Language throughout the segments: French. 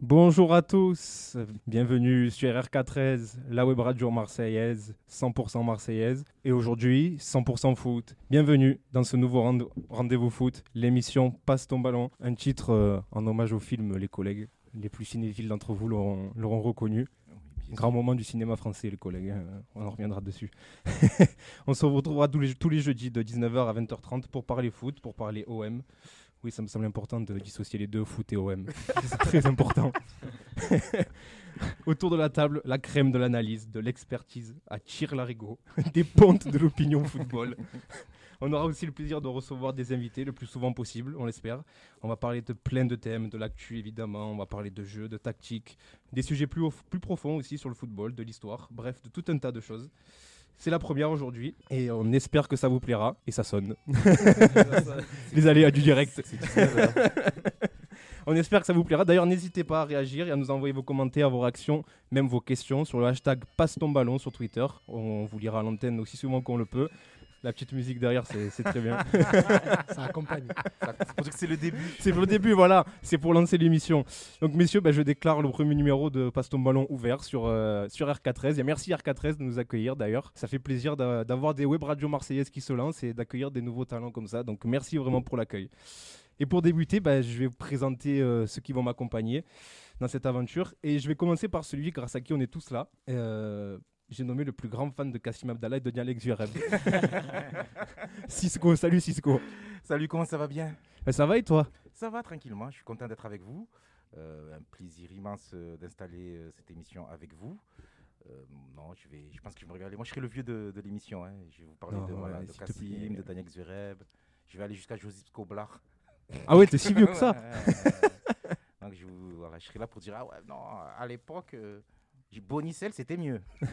Bonjour à tous, bienvenue sur RK13, la web radio marseillaise, 100% marseillaise, et aujourd'hui 100% foot. Bienvenue dans ce nouveau rende- rendez-vous foot, l'émission Passe ton ballon, un titre euh, en hommage au film Les collègues. Les plus cinéphiles d'entre vous l'auront reconnu. Grand moment du cinéma français, les collègues, hein, on en reviendra dessus. on se retrouvera tous les, tous les jeudis de 19h à 20h30 pour parler foot, pour parler OM. Oui, ça me semble important de dissocier les deux, foot et OM. C'est très important. Autour de la table, la crème de l'analyse, de l'expertise à Tire Larigot, des pontes de l'opinion football. On aura aussi le plaisir de recevoir des invités le plus souvent possible, on l'espère. On va parler de plein de thèmes, de l'actu évidemment, on va parler de jeux, de tactique, des sujets plus, plus profonds aussi sur le football, de l'histoire, bref, de tout un tas de choses. C'est la première aujourd'hui et on espère que ça vous plaira et ça sonne. Les aléas du direct. On espère que ça vous plaira. D'ailleurs, n'hésitez pas à réagir et à nous envoyer vos commentaires, vos réactions, même vos questions sur le hashtag Passe ton ballon sur Twitter. On vous lira à l'antenne aussi souvent qu'on le peut. La petite musique derrière, c'est c'est très bien. Ça accompagne. C'est pour dire que c'est le début. C'est pour le début, voilà. C'est pour lancer l'émission. Donc, messieurs, bah, je déclare le premier numéro de Passe ton ballon ouvert sur, euh, sur RK13. Et merci RK13 de nous accueillir d'ailleurs. Ça fait plaisir d'a- d'avoir des web radios marseillaises qui se lancent et d'accueillir des nouveaux talents comme ça. Donc, merci vraiment pour l'accueil. Et pour débuter, bah, je vais vous présenter euh, ceux qui vont m'accompagner dans cette aventure. Et je vais commencer par celui grâce à qui on est tous là. Euh, j'ai nommé le plus grand fan de Kassim Abdallah et de Alex Zureb. Cisco, salut Cisco. Salut, comment ça va bien? Bah, ça va et toi? Ça va tranquillement, je suis content d'être avec vous. Euh, un plaisir immense euh, d'installer euh, cette émission avec vous. Non, je, vais, je pense que je vais me régaler. Moi, je serai le vieux de, de l'émission. hein. Je vais vous parler Non, de, voilà, ouais, de Kassim, de Daniel Zureb. Je vais aller jusqu'à Joseph Skoblar. Ah ouais, t'es si vieux que ça Donc, je, vous- voilà, je serai là pour dire Ah ouais, non, à l'époque, euh, j'ai- Bonicel, c'était mieux.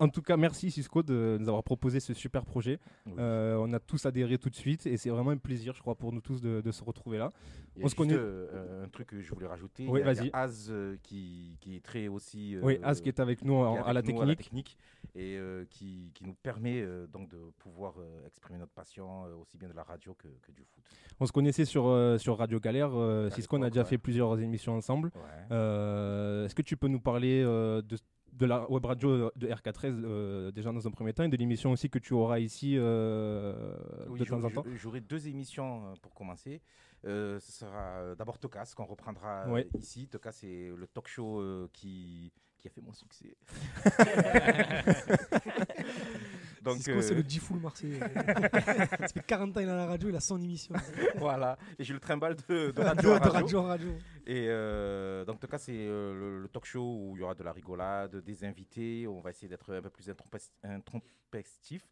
En tout cas, merci Cisco de nous avoir proposé ce super projet. Oui. Euh, on a tous adhéré tout de suite et c'est vraiment un plaisir, je crois, pour nous tous de, de se retrouver là. Il y a on se connaît- euh, un truc que je voulais rajouter. Oui, vas-y. Az euh, qui, qui est très aussi. oui, euh, Az qui est avec nous en- à la technique. et euh, qui, qui nous permet euh, donc de pouvoir euh, exprimer notre passion euh, aussi bien de la radio que, que du foot. On se connaissait sur, euh, sur Radio Galère. euh, Cisco, on a déjà ouais. fait plusieurs émissions ensemble. Ouais. Euh, Est-ce que tu peux nous parler euh, de, de la web radio de RK13 euh, déjà dans un premier temps et de l'émission aussi que tu auras ici euh, Oui, de temps en temps j'au- J'aurai deux émissions pour commencer. Ce sera d'abord Tocas qu'on reprendra Ouais. ici. Tocas c'est le talk show qui, qui a fait mon succès. Donc Cisco, c'est euh, le G-Full marseillais. Ça fait 40 ans il est à la radio, il a son émission. voilà, et j'ai le trimballe de, de De, radio, à de radio. radio en radio. Et euh, donc, en tout cas, c'est euh, le, le talk show où il y aura de la rigolade, des invités. On va essayer d'être un peu plus introspectif.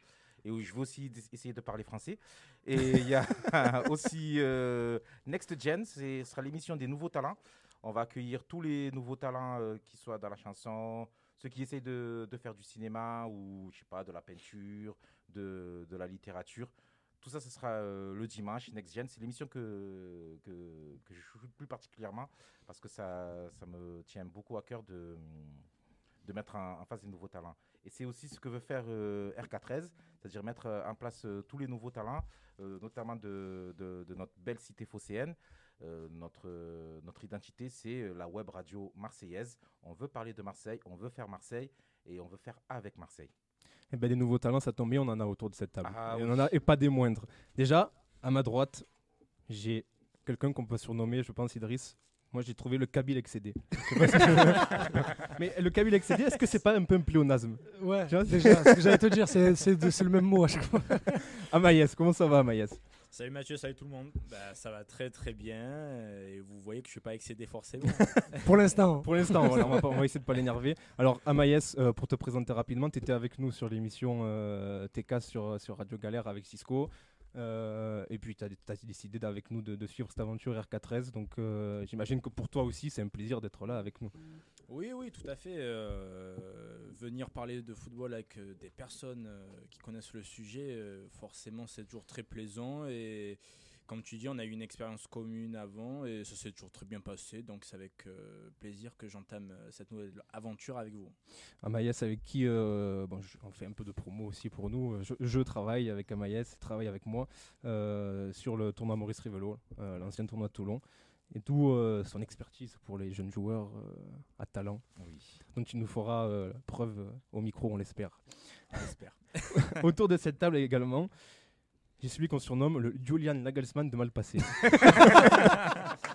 Et où je vais aussi essayer de parler français. Et il y a aussi euh, Next Gen, c'est- ce sera l'émission des nouveaux talents. On va accueillir tous les nouveaux talents qui soient dans la chanson, ceux qui essayent de, faire du cinéma ou, je sais pas, de la peinture, de, de la littérature. Tout ça, ce sera euh, le dimanche. Next Gen, c'est l'émission que, que, je joue plus particulièrement parce que ça, ça me tient beaucoup à cœur de, de mettre en, face des nouveaux talents. Et c'est aussi ce que veut faire euh, RK13, c'est-à-dire mettre euh, en place euh, tous les nouveaux talents, notamment de, de- de notre belle cité phocéenne. Euh, notre, notre identité, c'est euh, la web radio marseillaise. On veut parler de Marseille, on veut faire Marseille et on veut faire avec Marseille. Eh ben, des nouveaux talents, ça tombe bien, on en a autour de cette table. Ah et, oui. on en a, et pas des moindres. Déjà, à ma droite, j'ai quelqu'un qu'on peut surnommer, je pense, Idriss. Moi, j'ai trouvé le Kabyle excédé. Pas si Mais le Kabyle excédé, est-ce que c'est pas un peu un pléonasme Ouais, Tu vois, déjà, ce que j'allais te dire, c'est c'est de- c'est le même mot à chaque fois. Amaïs, comment ça va, Amaïs? Salut Mathieu, salut tout le monde. Bah, ça va très très bien euh, et vous voyez que je suis pas excédé forcément. Pour l'instant. Pour l'instant, voilà, on, va pas- on va essayer de pas l'énerver. Alors, Amaïs, euh, pour te présenter rapidement, tu étais avec nous sur l'émission euh, TK sur, sur Radio Galère avec Cisco. Euh, et puis, tu as, décidé d'avec nous de, de suivre cette aventure RK13. Donc, euh, j'imagine que pour toi aussi, c'est un plaisir d'être là avec nous. Oui, oui, tout à fait. euh, venir parler de football avec euh, des personnes euh, qui connaissent le sujet, forcément, c'est toujours très plaisant et comme tu dis, on a eu une expérience commune avant et ça s'est toujours très bien passé. Donc c'est avec plaisir que j'entame cette nouvelle aventure avec vous. Amaïs avec qui bon, on fait un peu de promo aussi pour nous. Je, travaille avec Amaïs, il travaille avec moi sur le tournoi Maurice Rivelo, l'ancien tournoi de Toulon. Et d'où euh, son expertise pour les jeunes joueurs euh, à talent. Donc il nous fera euh, preuve euh, au micro, on l'espère. Autour de cette table également, j'ai celui qu'on surnomme le Julian Nagelsmann de Malpassé.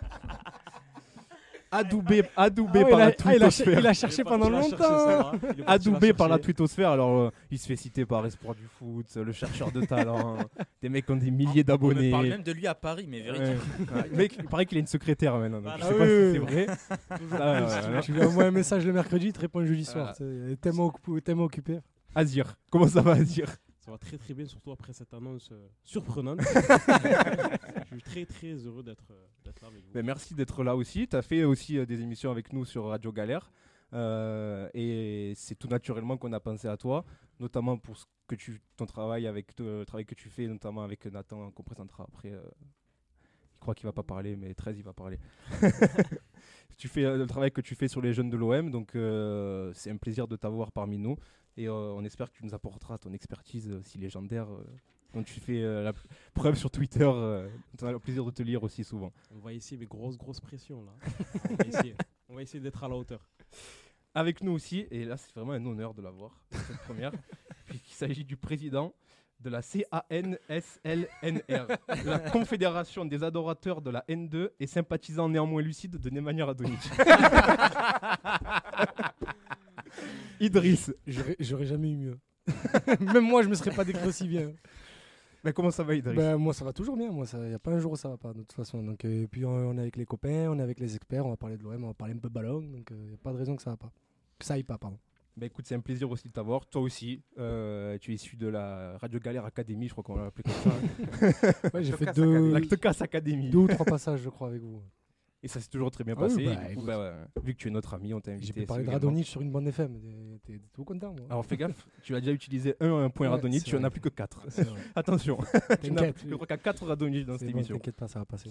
adoubé adoubé Ah ouais, par il, a, la ah, il a cher- twittosphère. il a cherché pendant longtemps. adoubé par la twittosphère. Alors, euh, il se fait citer par Espoir du foot, le chercheur de talent, des mecs qui ont des milliers On d'abonnés. me parle même de lui à Paris, mais véridique. Ouais. Ouais, mec, il paraît qu'il a une secrétaire maintenant. donc Ah je Ah sais oui, pas si oui, c'est vrai. Ah. Tu lui envoies un message le mercredi, il te répond le jeudi soir. Ah. occupé- tellement occupé. Azir, comment ça va Azir? Ça va très très bien, surtout après cette annonce euh, surprenante. je suis très très heureux d'être euh, là avec vous. Ben, Merci d'être là aussi. Tu as fait aussi euh, des émissions avec nous sur Radio Galère. Euh, et c'est tout naturellement qu'on a pensé à toi, notamment pour ce que tu, ton travail avec le travail que tu fais, notamment avec Nathan qu'on présentera après. il croit qu'il va pas parler, mais 13 il va parler. tu fais le travail que tu fais sur les jeunes de l'OM, donc c'est un plaisir de t'avoir parmi nous. Et euh, on espère que tu nous apporteras ton expertise euh, si légendaire, euh, dont tu fais euh, la preuve sur Twitter. euh, on a le plaisir de te lire aussi souvent. On va essayer, mais grosse grosse pression là. on va essayer, On va essayer d'être à la hauteur. Avec nous aussi, et là c'est vraiment un honneur de l'avoir, cette première, puisqu'il s'agit du président de la CANSLNR, la Confédération des adorateurs de la N2 et sympathisants néanmoins lucides de Nemanja Radonic. Idriss, J'aurais j'aurais jamais eu mieux. Même moi, je me serais pas décrit aussi bien. mais comment ça va Idriss Ben, moi, ça va toujours bien. Moi, il n'y a pas un jour où ça va pas, de toute façon. Donc, euh, et puis, on, on est avec les copains, on est avec les experts, on va parler de l'OM, on va parler un peu ballon. Donc, il n'y a pas de raison que ça va pas. Que ça aille pas, pardon. Bah écoute, c'est un plaisir aussi de t'avoir. Toi aussi, euh, tu es issu de la Radio Galère Academy, je crois qu'on l'a appelé comme ça. Ouais, j'ai fait deux, Academy. deux ou trois passages, je crois, avec vous. Et ça s'est toujours très bien Ah oui, passé. bah, Du coup, écoute. bah, vu que tu es notre ami, on t'a invité. J'ai pu parler de également. Radonic sur une bande FM. T'es- tout content, moi. Alors fais gaffe, tu as déjà utilisé un, un point Ouais, tu en as plus que 4. C'est vrai. Attention, tu n'as- T'inquiète. je crois qu'il y a 4 Radonjic dans cette bon, émission. T'inquiète pas, ça va passer.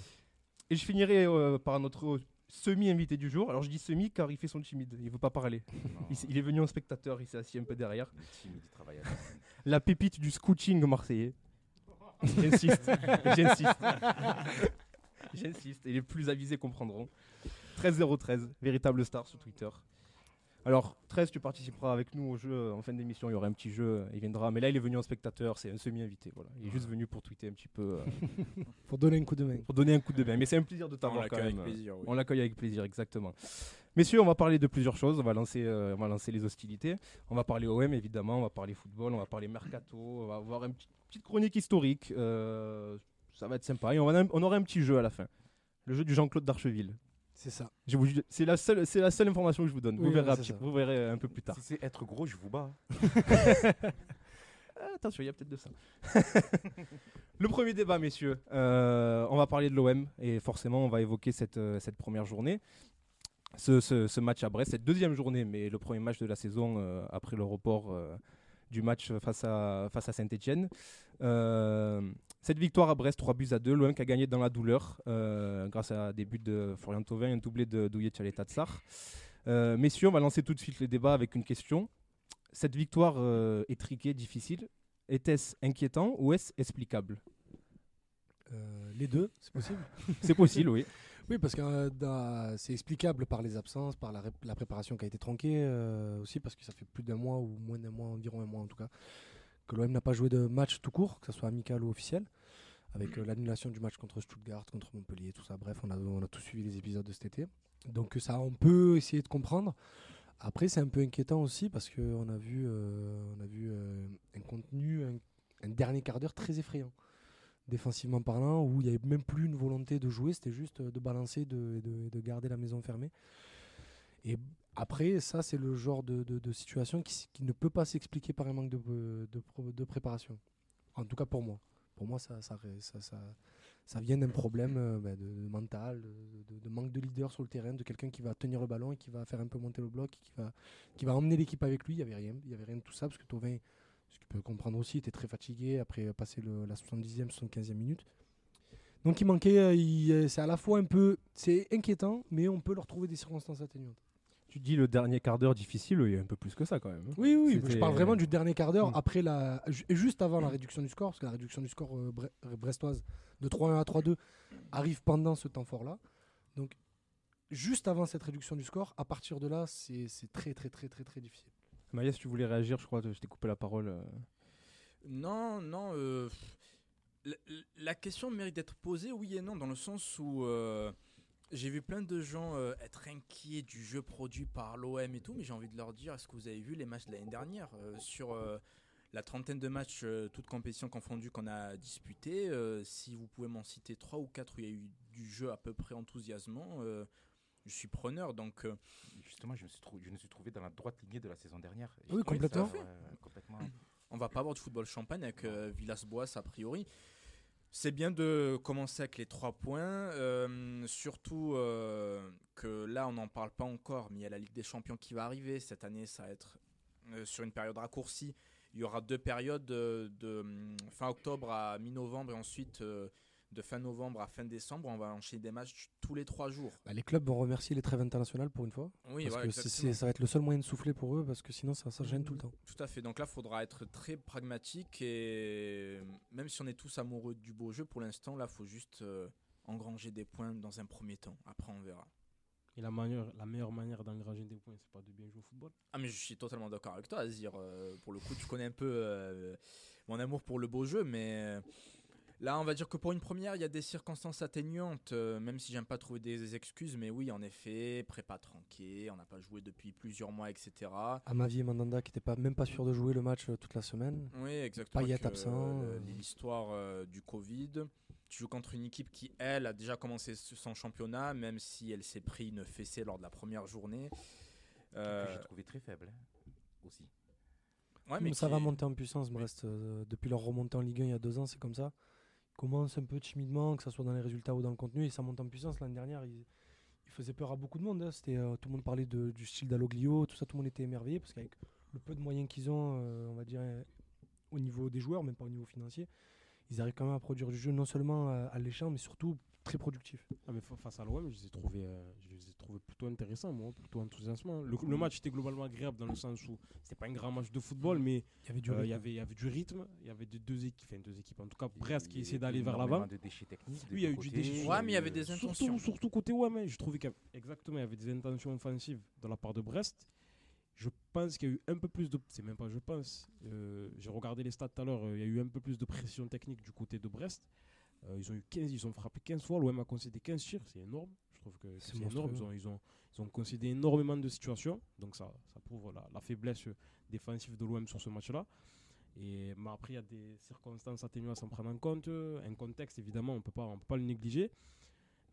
Et je finirai euh, par notre semi-invité du jour. Alors je dis semi car il fait son timide, il veut pas parler. Il, est venu en spectateur, il s'est assis un peu derrière. Timide, il travaille à la- La pépite du scouting marseillais. J'insiste, j'insiste. J'insiste, et les plus avisés comprendront. 13013, véritable star sur Twitter. Alors, 13, tu participeras avec nous au jeu euh, en fin d'émission. Il y aura un petit jeu, euh, il viendra. Mais là, il est venu en spectateur, c'est un semi-invité. Voilà. Il est juste venu pour tweeter un petit peu, euh, Pour donner un coup de main. pour donner un coup de bain. Mais c'est un plaisir de On t'avoir quand l'accueille même. avec plaisir. oui. On l'accueille avec plaisir, exactement. Messieurs, on va parler de plusieurs choses. On va lancer, euh, on va lancer les hostilités. On va parler OM, évidemment. On va parler football. On va parler mercato. On va avoir une petite, petite chronique historique. Euh, ça va être sympa. Et on, va, on aura un petit jeu à la fin. Le jeu du Jean-Claude d'Archeville. C'est ça. C'est la, seule- c'est la seule information que je vous donne. vous, verrez, un c'est petit- ça. vous verrez un peu plus tard. Si c'est être gros, je vous bats. Ah, attention, il y a peut-être de ça. le premier débat, messieurs. Euh, on va parler de l'OM et forcément, on va évoquer cette, euh, cette première journée. Ce, ce- ce match à Brest, cette deuxième journée, mais le premier match de la saison euh, après le report euh, du match face à, face à Saint-Etienne. Cette victoire à Brest, 3 buts à 2, l'OM qui a gagné dans la douleur euh, grâce à des buts de Florian Thauvin et un doublé de Douillet Tchaletatsar. Euh, messieurs, on va lancer tout de suite les débats avec une question. Cette victoire euh, étriquée, difficile, était-ce inquiétant ou est-ce explicable? Euh, les deux, c'est possible? C'est possible, oui. Oui, parce que euh, c'est explicable par les absences, par la, ré- la préparation qui a été tronquée, euh, aussi parce que ça fait plus d'un mois ou moins d'un mois, environ un mois en tout cas, que l'OM n'a pas joué de match tout court, que ce soit amical ou officiel, avec euh, l'annulation du match contre Stuttgart, contre Montpellier, tout ça. Bref, on a, on tous suivi les épisodes de cet été. Donc euh, ça, on peut essayer de comprendre. Après, c'est un peu inquiétant aussi parce qu'on a vu, euh, on a vu euh, un contenu, un, dernier quart d'heure très effrayant défensivement parlant, où il n'y avait même plus une volonté de jouer, c'était juste de balancer de, de, de garder la maison fermée. Et après, ça, c'est le genre de, situation qui, ne peut pas s'expliquer par un manque de, préparation. En tout cas pour moi. Pour moi, ça, vient d'un problème euh, bah, de, mental, de, manque de leader sur le terrain, de quelqu'un qui va tenir le ballon et qui va faire un peu monter le bloc, qui va, emmener l'équipe avec lui. Il n'y avait rien. De tout ça, parce que Tovin, ce que tu peux comprendre aussi, était très fatigué après passer la 70e, 75e minute. Donc il manquait, euh, euh, c'est à la fois un peu, c'est inquiétant, mais on peut leur trouver des circonstances atténuantes. Tu dis le dernier quart d'heure difficile, il y a un peu plus que ça quand même. hein. Oui, oui, je parle vraiment du dernier quart d'heure, Mm. après la, juste avant la réduction du score, parce que la réduction du score euh, bre- euh, brestoise de 3-1 à 3-2 arrive pendant ce temps fort-là. Donc, juste avant cette réduction du score, à partir de là, c'est c'est très, très, très, très, très difficile. Maïs, tu voulais réagir, je crois, je t'ai coupé la parole. euh. Non, non. euh, la, la question mérite d'être posée, oui et non, dans le sens où euh, j'ai vu plein de gens euh, être inquiets du jeu produit par l'OM et tout, mais j'ai envie de leur dire est-ce que vous avez vu les matchs de l'année dernière Euh, Sur euh, la trentaine de matchs, euh, toutes compétitions confondues, qu'on a disputés, euh, si vous pouvez m'en citer trois ou quatre où il y a eu du jeu à peu près enthousiasmant, euh, je suis preneur. Donc. euh, Justement, je me, suis je me suis trouvé dans la droite lignée de la saison dernière. Oui, complètement. ça, complètement. on va pas avoir du football champagne avec euh, Villas-Boas a priori. C'est bien de commencer avec les trois points, euh, surtout euh, que là on n'en parle pas encore, mais il y a la Ligue des Champions qui va arriver cette année. Ça va être euh, sur une période raccourcie. Il y aura deux périodes euh, de hum, fin octobre à mi-novembre et ensuite de fin novembre à fin décembre. On va enchaîner des matchs tous les trois jours. Bah, les clubs vont remercier les trêves internationales pour une fois, Oui, parce que c'est- ça va être le seul moyen de souffler pour eux, parce que sinon ça, ça gêne tout le temps. Tout à fait. Donc là, il faudra être très pragmatique et même si on est tous amoureux du beau jeu, pour l'instant, là, il faut juste euh, engranger des points dans un premier temps. Après, on verra. Et la, manière, la meilleure manière d'engranger des points, c'est pas de bien jouer au football? Ah, mais je suis totalement d'accord avec toi, Azir. Euh, pour le coup, tu connais un peu euh, mon amour pour le beau jeu, mais euh, là, on va dire que pour une première, il y a des circonstances atténuantes, euh, même si j'aime pas trouver des excuses, mais oui, en effet, prépa tranquille, on n'a pas joué depuis plusieurs mois, etc. Amavi et Mandanda qui n'étaient pas, même pas sûrs de jouer le match euh, toute la semaine. Oui, exactement. Payet euh, absent, euh. L'histoire euh, du Covid. Tu joues contre une équipe qui, elle, a déjà commencé son championnat, même si elle s'est pris une fessée lors de la première journée. Euh, Que j'ai trouvé très faible hein, aussi. ouais, Mais ça qui va monter en puissance, Brest. euh, depuis leur remontée en Ligue 1 il y a deux ans, c'est comme ça. Ils commencent un peu timidement, que ce soit dans les résultats ou dans le contenu, et ça monte en puissance. L'année dernière, ils faisaient peur à beaucoup de monde. hein. Euh, tout le monde parlait du style d'Aloglio, tout ça, tout le monde était émerveillé, parce qu'avec le peu de moyens qu'ils ont, euh, on va dire, au niveau des joueurs, même pas au niveau financier, ils arrivent quand même à produire du jeu non seulement euh, alléchant, mais surtout très productif. Ah, mais fa- face à l'OM, je les ai trouvés, euh, je les ai trouvés plutôt intéressants, moi, plutôt enthousiasmants. Le, le match était globalement agréable dans le sens où c'était pas un grand match de football, mais Il y avait du euh, il rythme. y avait, il y avait du rythme, il y avait de- deux équipes, enfin deux équipes, en tout cas Brest qui essayait a d'aller vers l'avant. de déchets techniques. Oui, il y a eu du déchet. Ouais, mais il y avait des intentions. Surtout, surtout côté OM, hein, je trouvais qu'il y avait- exactement, il y avait des intentions offensives de la part de Brest. Je pense qu'il y a eu un peu plus de. C'est même pas je pense. euh, J'ai regardé les stats tout à l'heure. euh, Il y a eu un peu plus de pression technique du côté de Brest. Euh, ils ont eu 15, ils ont frappé 15 fois. L'OM a concédé 15 tirs. C'est énorme. Je trouve que C'est énorme. Ils ont, ils, ont, ils ont concédé énormément de situations. Donc ça, ça prouve la, la faiblesse défensive de l'OM sur ce match-là. Et mais après, il y a des circonstances atténuantes à s'en prendre en compte. Un contexte, évidemment, on on peut pas le négliger.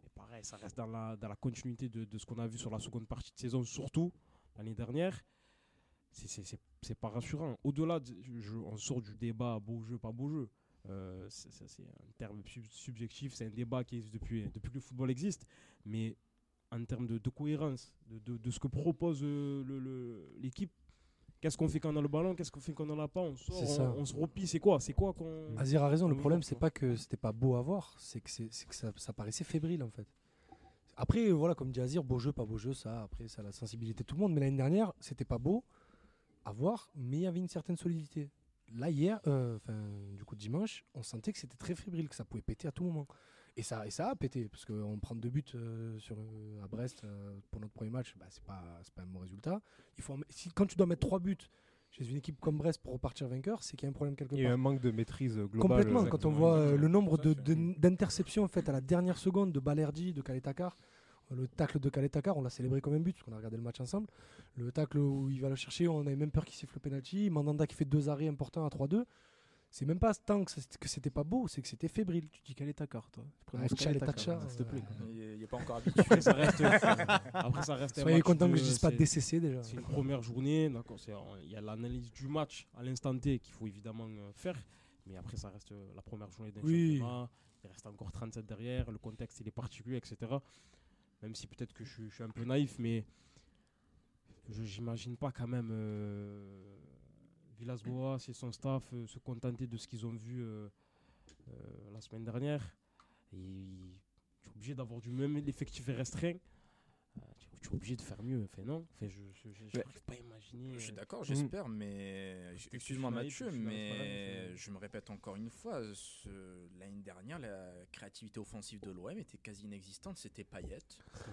Mais pareil, ça reste dans la, dans la continuité de, de ce qu'on a vu sur la seconde partie de saison, surtout l'année dernière. C'est- pas rassurant. Au-delà, de- on sort du débat beau jeu, pas beau jeu. Euh, c'est un terme sub- subjectif, c'est un débat qui existe depuis, depuis que le football existe. Mais en termes de, de cohérence, de, de- de ce que propose euh, l'équipe, qu'est-ce qu'on fait quand on a le ballon, qu'est-ce qu'on fait quand on n'en a pas, on sort, on, se replie, c'est quoi C'est quoi qu'on. Azir a raison, le problème c'est pas que c'était pas beau à voir, c'est que, c'est c'est que ça, ça paraissait fébrile en fait. Après, voilà, comme dit Azir, beau jeu, pas beau jeu, ça, après, ça a la sensibilité de tout le monde. Mais l'année dernière, c'était pas beau à voir, mais il y avait une certaine solidité. Là, hier, euh, enfin, du coup, dimanche, on sentait que c'était très fébrile, que ça pouvait péter à tout moment. Et ça, et ça a pété, parce qu'on prend deux buts euh, sur, euh, à Brest euh, pour notre premier match, bah, c'est pas, c'est pas un bon résultat. Il faut si, quand tu dois mettre trois buts chez une équipe comme Brest pour repartir vainqueur, c'est qu'il y a un problème quelque Il y part. a un manque de maîtrise globale. Complètement, quand on voit euh, le nombre de- de- d'interceptions faites à la dernière seconde de Balerdi, de Kaletakar. Le tacle de Kaletakar, on l'a célébré comme un but, parce qu'on a regardé le match ensemble. Le tacle où il va le chercher, on avait même peur qu'il siffle le penalty. Mandanda qui fait deux arrêts importants à 3-2. C'est même pas tant que c'était pas beau, c'est que c'était fébrile. Tu dis carte, toi Ah, Tchaletacha, s'il te plaît. euh, Il n'est pas encore habitué. Après, ça reste. Après, ça reste un Soyez match content que je dise pas DCC déjà. C'est une première journée, d'accord. Il y a l'analyse du match à l'instant T qu'il faut évidemment euh, faire, mais après ça reste euh, la première journée d'un Oui. championnat. Il reste encore 37 derrière, le contexte il est particulier, etc. Même si peut-être que je, suis- un peu naïf, mais je j'imagine pas quand même euh, et son staff euh, se contenter de ce qu'ils ont vu euh, euh, la semaine dernière. Et tu es obligé d'avoir du même effectif restreint. Tu, es obligé de faire mieux. Enfin, non. Enfin, je n'arrive pas à imaginer. Je suis euh, d'accord, j'espère, mais excuse-moi Mathieu, mais je me répète encore une fois, ce- l'année dernière, la créativité offensive de l'OM était quasi inexistante, c'était Payet.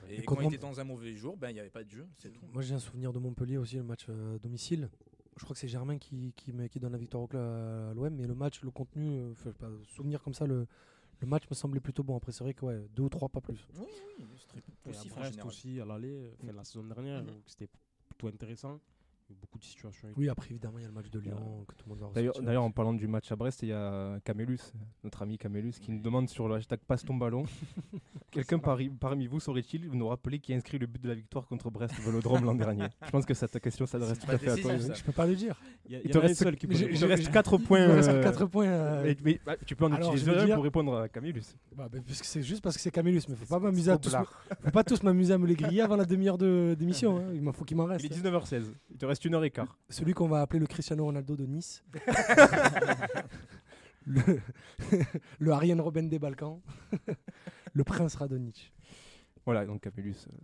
Et, Et quand comment- était dans un mauvais jour, ben il n'y avait pas de jeu, c'est tout. Moi j'ai un souvenir de Montpellier aussi, le match euh, domicile. Je crois que c'est Germain qui, qui, met- qui donne la victoire au club à l'OM, mais le match, le contenu, euh, enfin, je sais pas, souvenir comme ça, le, le match me semblait plutôt bon. Après, c'est vrai que ouais, deux ou trois, pas plus. Oui, oui, c'est très général. aussi, à l'aller, enfin, la saison dernière, donc c'était plutôt intéressant. Beaucoup de situations. Oui, après, évidemment, il y a le match de Lyon que tout le monde D'ailleurs, en parlant du match à Brest, il y a Camélus, notre ami Camélus, qui nous demande sur le hashtag passe ton ballon. Quelqu'un parmi vous saurait-il nous rappeler qui a inscrit le but de la victoire contre Brest au Vélodrome l'an dernier? Je pense que cette question s'adresse tout pas à fait à toi. Je peux pas le dire. Il y a, Il il y te reste- seul qui peut j'ai- répondre. Il te reste 4 Il points. me reste euh, 4 points. euh, mais, bah, tu peux en utiliser un dire- pour répondre à Camélus. bah, bah, parce que c'est juste parce que c'est Camélus, mais faut pas m'amuser à tous, faut pas tous m'amuser à me les griller avant la demi-heure de- d'émission. hein. Il m'en faut qu'il m'en reste. Il est 19h16. Il te reste une heure et quart. Celui qu'on va appeler le Cristiano Ronaldo de Nice. le, le Ariane Robben des Balkans. le Prince Radonic. Voilà, donc Camélus, euh,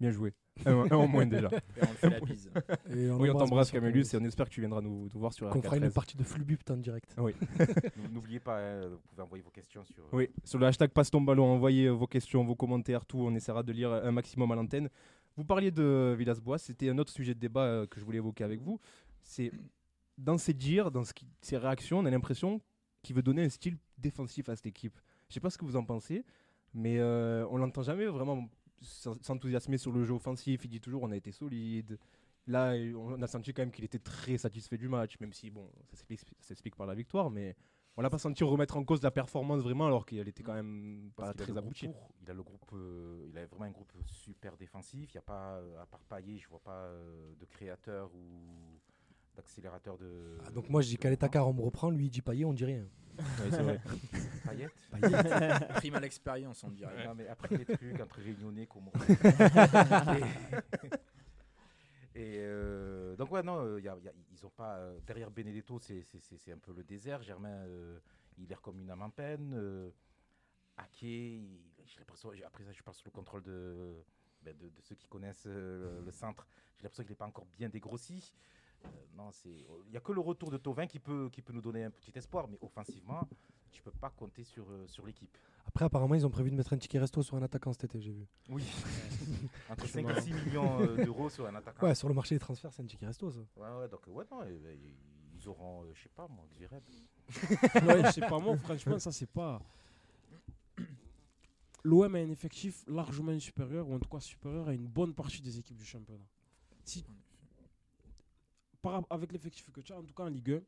bien joué. Un, un en moins déjà. Et on lui fait la bise. Et Oui, on embrasse t'embrasse Camélus et on espère que tu viendras nous, nous voir sur Qu'on fera une RK13. partie de Flubupt en direct. Nou- N'oubliez pas, hein, vous pouvez envoyer vos questions sur. Oui, sur le hashtag passe ton ballon, envoyez euh, vos questions, vos commentaires, tout. On essaiera de lire un maximum à l'antenne. Vous parliez de Villas-Boas, c'était un autre sujet de débat euh, que je voulais évoquer avec vous. C'est dans ses dires, dans ses réactions, on a l'impression qu'il veut donner un style défensif à cette équipe. Je sais pas ce que vous en pensez, mais euh, on l'entend jamais vraiment s'en- s'enthousiasmer sur le jeu offensif. Il dit toujours on a été solide. Là, on a senti quand même qu'il était très satisfait du match, même si bon, ça s'explique par la victoire, mais on l'a pas senti remettre en cause la performance vraiment, alors qu'elle était quand même pas très aboutie. pour. Il a le groupe, euh, il a vraiment un groupe super défensif. Il y a pas, euh, à part Payet, je vois pas euh, de créateur ou d'accélérateur de. Ah, donc moi je dis qu'à l'état on me reprend, lui il dit Payet, on dit rien. Ouais, c'est vrai. Payet. Prime à l'expérience, on dirait. Non, mais après les trucs entre Réunionnais, comment. Et euh, donc ouais non, euh, y ils ont pas euh, derrière Benedetto, c'est un peu le désert. Germain, euh, il est comme une âme en peine. Ake, j'ai l'impression, après ça je parle sur le contrôle de, ben, de, ceux qui connaissent le, centre. J'ai l'impression qu'il n'est pas encore bien dégrossi. Non, c'est, il y a que le retour de Tovin qui peut nous donner un petit espoir, mais offensivement, tu peux pas compter sur l'équipe. Après apparemment ils ont prévu de mettre un ticket resto sur un attaquant cet été, j'ai vu. Oui. Entre C'est 5 et marrant. 6 millions euh, d'euros sur un attaquant. Ouais, sur le marché des transferts c'est un ticket resto ça. Ouais, ouais, donc, ouais, non, euh, euh, ils auront, euh, je sais pas, moi, Xereb. ouais, je sais pas, moi, franchement, ça, c'est pas. L'OM a un effectif largement supérieur, ou en tout cas supérieur à une bonne partie des équipes du championnat. Si, par, avec l'effectif que tu as, en tout cas en Ligue 1,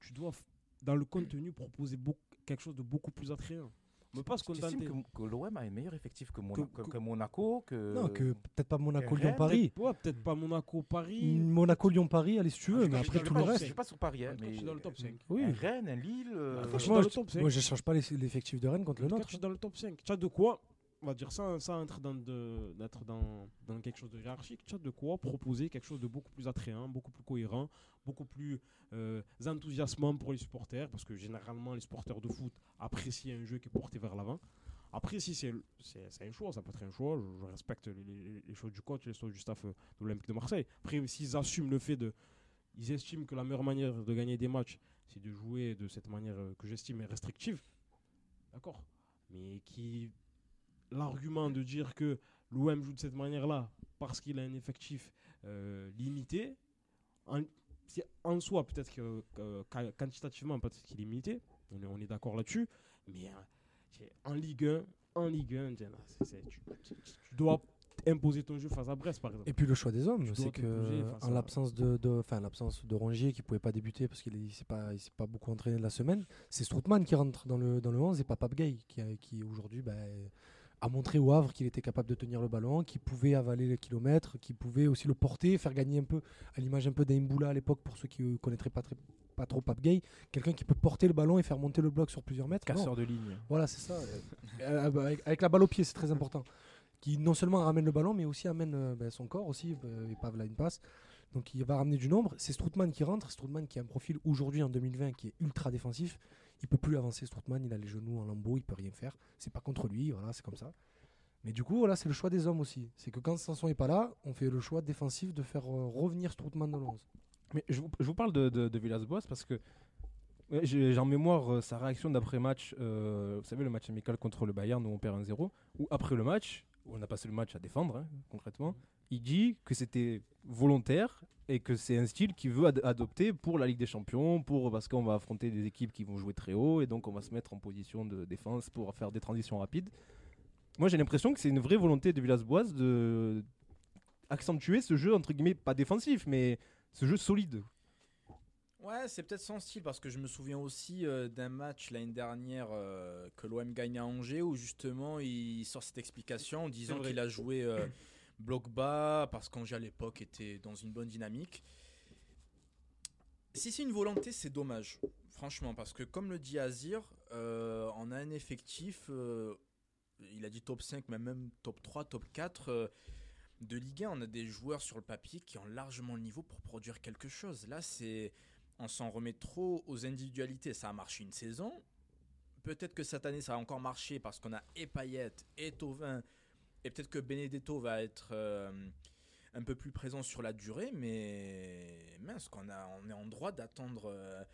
tu dois, dans le contenu, proposer beaucoup, quelque chose de beaucoup plus attrayant. Mais pas se contenter. que, que l'OM a un meilleur effectif que, Mona- Que- que- Monaco que... Non, que peut-être pas Monaco, Rennes, Lyon, Paris. Peut-être ouais, peut-être pas Monaco, Paris. Monaco, Lyon, Paris, allez si tu Ah, veux, je mais suis après dans tout le reste. Je suis pas sur Paris, hein, mais je suis dans le top 5. Oui. un Rennes, un Lille. euh, suis Moi, dans je- le top 5. Moi je change pas l'effectif de Rennes contre le nôtre. je suis dans le top 5. Tu as de quoi, on va dire ça, sans être dans, d'être dans, dans quelque chose de hiérarchique, tu as de quoi proposer quelque chose de beaucoup plus attrayant, beaucoup plus cohérent, beaucoup plus euh, enthousiasmant pour les supporters, parce que généralement les supporters de foot apprécient un jeu qui est porté vers l'avant. Après, si c'est, un choix, ça peut être un choix, je, respecte les, les- choix du coach, les choix du staff euh, de l'Olympique de Marseille. Après, s'ils assument le fait de... Ils estiment que la meilleure manière de gagner des matchs, c'est de jouer de cette manière euh, que j'estime est restrictive. D'accord. Mais qui l'argument de dire que l'OM joue de cette manière-là parce qu'il a un effectif euh, limité, en, c'est- en soi, peut-être que, que- qua- quantitativement, peut-être qu'il est limité, on est, on est d'accord là-dessus, mais euh, en Ligue 1, en Ligue 1, tiens, là, c'est- c'est- tu, tu- tu dois imposer ton jeu face à Brest, par exemple. Et puis le choix des hommes, Tu c'est que en l'absence de, de- enfin l'absence de Rongier qui pouvait pas débuter parce qu'il il s'est pas, il s'est pas beaucoup entraîné de la semaine, c'est Strootman qui rentre dans le dans le 11 et pas Pape Gay qui, qui aujourd'hui ben, a montré au Havre qu'il était capable de tenir le ballon, qu'il pouvait avaler les kilomètres, qu'il pouvait aussi le porter, faire gagner un peu à l'image un peu d'Aimboula à l'époque pour ceux qui ne connaîtraient pas très pas trop Pape Gay, quelqu'un qui peut porter le ballon et faire monter le bloc sur plusieurs mètres. Non. Casseur de ligne. Voilà, c'est ça. Euh, bah, avec, avec la balle au pied, c'est très important. Qui non seulement ramène le ballon, mais aussi amène euh, ben, son corps aussi. euh, et Pavla une passe. Donc il va ramener du nombre. C'est Strootman qui rentre. Strootman qui a un profil aujourd'hui en 2020 qui est ultra défensif. Il peut plus avancer, Strootman, il a les genoux en lambeaux, il peut rien faire. C'est pas contre lui, voilà, c'est comme ça. Mais du coup, voilà, c'est le choix des hommes aussi. C'est que quand Sanson est pas là, on fait le choix défensif de faire euh, revenir Strootman dans le 11. Mais je vous, parle de, Villas-Boas parce que j'ai en mémoire euh, sa réaction d'après-match. euh, vous savez, le match amical contre le Bayern où on perd 1-0. Où après le match, où on a passé le match à défendre, hein, concrètement, il dit que c'était volontaire et que c'est un style qu'il veut ad- adopter pour la Ligue des Champions, pour, parce qu'on va affronter des équipes qui vont jouer très haut et donc on va se mettre en position de défense pour faire des transitions rapides. Moi, j'ai l'impression que c'est une vraie volonté de Villas-Boas de accentuer ce jeu, entre guillemets, pas défensif, mais ce jeu solide. Ouais, c'est peut-être son style parce que je me souviens aussi euh, d'un match l'année dernière euh, que l'OM gagne à Angers où justement il sort cette explication en disant qu'il a joué euh, bloc bas parce qu'Angers à l'époque était dans une bonne dynamique. Si c'est une volonté, c'est dommage, franchement, parce que comme le dit Azir, on a un effectif, il a dit top 5, mais même top 3, top 4. euh, de Ligue 1, on a des joueurs sur le papier qui ont largement le niveau pour produire quelque chose. Là, c'est on s'en remet trop aux individualités. Ça a marché une saison. Peut-être que cette année, ça va encore marcher parce qu'on a et Payet et Tovin. Et peut-être que Benedetto va être euh, un peu plus présent sur la durée. Mais mince, qu'on a, on est en droit d'attendre euh,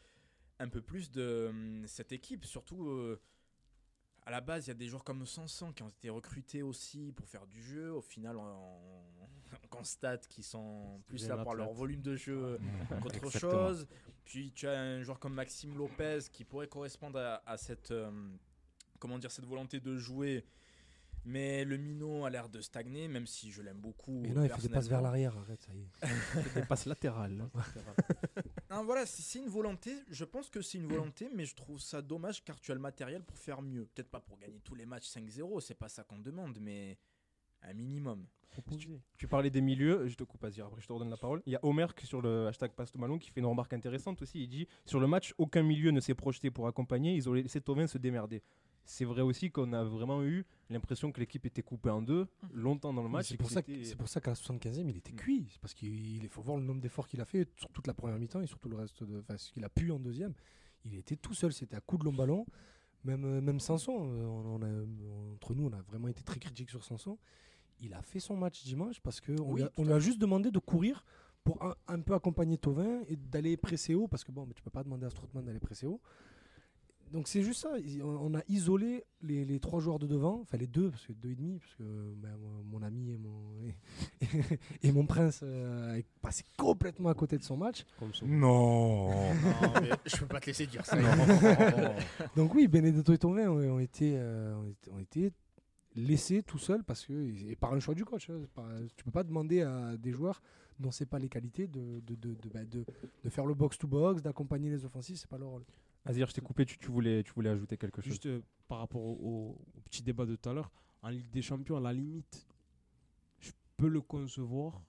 un peu plus de euh, cette équipe. Surtout, à la base, il y a des joueurs comme Sanson qui ont été recrutés aussi pour faire du jeu. Au final, on, on constate qu'ils sont plus là pour leur volume de jeu qu'autre chose. Puis tu as un joueur comme Maxime Lopez qui pourrait correspondre à, à cette, euh, comment dire, cette volonté de jouer. Mais le minot a l'air de stagner, même si je l'aime beaucoup. Et non, il fait des passes vers l'arrière, arrête, ça y est. Des passes latérales. Non, voilà, c'est c'est une volonté. Je pense que c'est une volonté, mais je trouve ça dommage car tu as le matériel pour faire mieux. Peut-être pas pour gagner tous les matchs 5-0, c'est pas ça qu'on demande, mais un minimum. Proposé. Tu parlais des milieux, je te coupe, vas-y, après je te redonne la parole. Il y a Omer qui, sur le hashtag Pastomalon qui fait une remarque intéressante aussi. Il dit Sur le match, aucun milieu ne s'est projeté pour accompagner, ils ont laissé Tovin se démerder. C'est vrai aussi qu'on a vraiment eu l'impression que l'équipe était coupée en deux longtemps dans le match. C'est pour, ça pour qu'à la 75e, il était Mm. cuit. C'est parce qu'il il faut voir le nombre d'efforts qu'il a fait sur toute la première mi-temps et sur tout le reste de. Enfin, ce qu'il a pu en deuxième. Il était tout seul, c'était à coup de long ballon. Même, euh, même Sanson, euh, on, on a- entre nous, on a vraiment été très critiques sur Sanson. Il a fait son match dimanche parce qu'on Oui, lui, on lui a juste demandé de courir pour un, un peu accompagner Tovin et d'aller presser haut parce que bon, mais tu peux pas demander à Strootman d'aller presser haut. Donc c'est juste ça, on a isolé les, les trois joueurs de devant, enfin les deux, parce que deux et demi, parce que ben, mon- ami et mon, et, et mon prince euh, est passé complètement à côté de son match. Non. Non, mais je peux pas te laisser dire ça. Donc oui, Benedetto et Tovin ont, ont été, euh, ont été, ont été laissés tout seuls parce que et par un choix du coach. hein, pas- tu peux pas demander à des joueurs dont c'est pas les qualités de, de, de, de, bah, de- de faire le box to box, d'accompagner les offensifs, c'est pas leur rôle. Azir, je t'ai coupé, tu, voulais, tu voulais ajouter quelque chose. Juste euh, par rapport au, petit débat de tout à l'heure, en Ligue des Champions, à la limite, je peux le concevoir.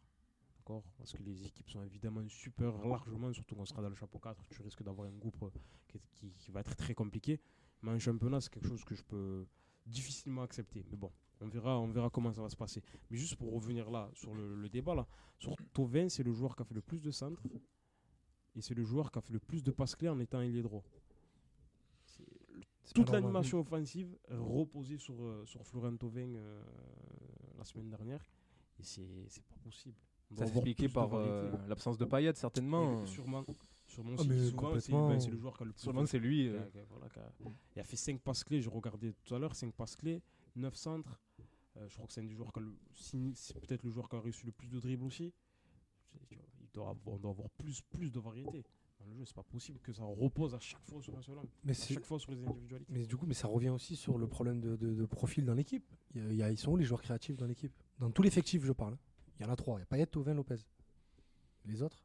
D'accord Parce que les équipes sont évidemment super largement, surtout quand on sera dans le chapeau 4, tu risques d'avoir un groupe euh, qui, va être très compliqué. Mais en championnat, c'est quelque chose que je peux difficilement accepter. Mais bon, on verra, on verra comment ça va se passer. Mais juste pour revenir là, sur le, le débat, là, sur Tovin, c'est le joueur qui a fait le plus de centres. Et c'est le joueur qui a fait le plus de passes clés en étant ailier droit. Toute l'animation offensive reposée sur, euh, sur Florent Thauvin euh, la semaine dernière. Et c'est c'est pas possible. On Ça s'expliquait par euh, l'absence de Payet, certainement. Et Sûrement. Sûrement Ah, c'est complètement. ben, c'est le joueur qui a le plus Sûrement, de- c'est lui. qui euh, a- qui a- voilà, qui a- il a fait 5 passes clés, je regardais tout à l'heure, 5 passes clés, 9 centres. Euh, je crois que c'est un des joueurs qui a le- peut-être le joueur qui a réussi le plus de dribbles aussi. Il doit avoir- on doit avoir plus, plus de variété. Dans le jeu, c'est pas possible que ça repose à chaque fois sur un seul homme, Mais à c'est- chaque fois sur les individualités. Mais du coup, mais ça revient aussi sur le problème de, de- de profil dans l'équipe. Il y a- ils sont où les joueurs créatifs dans l'équipe? Dans tout l'effectif, je parle. Il y en a trois. Il y a Payet, Tovin, Lopez. Les autres?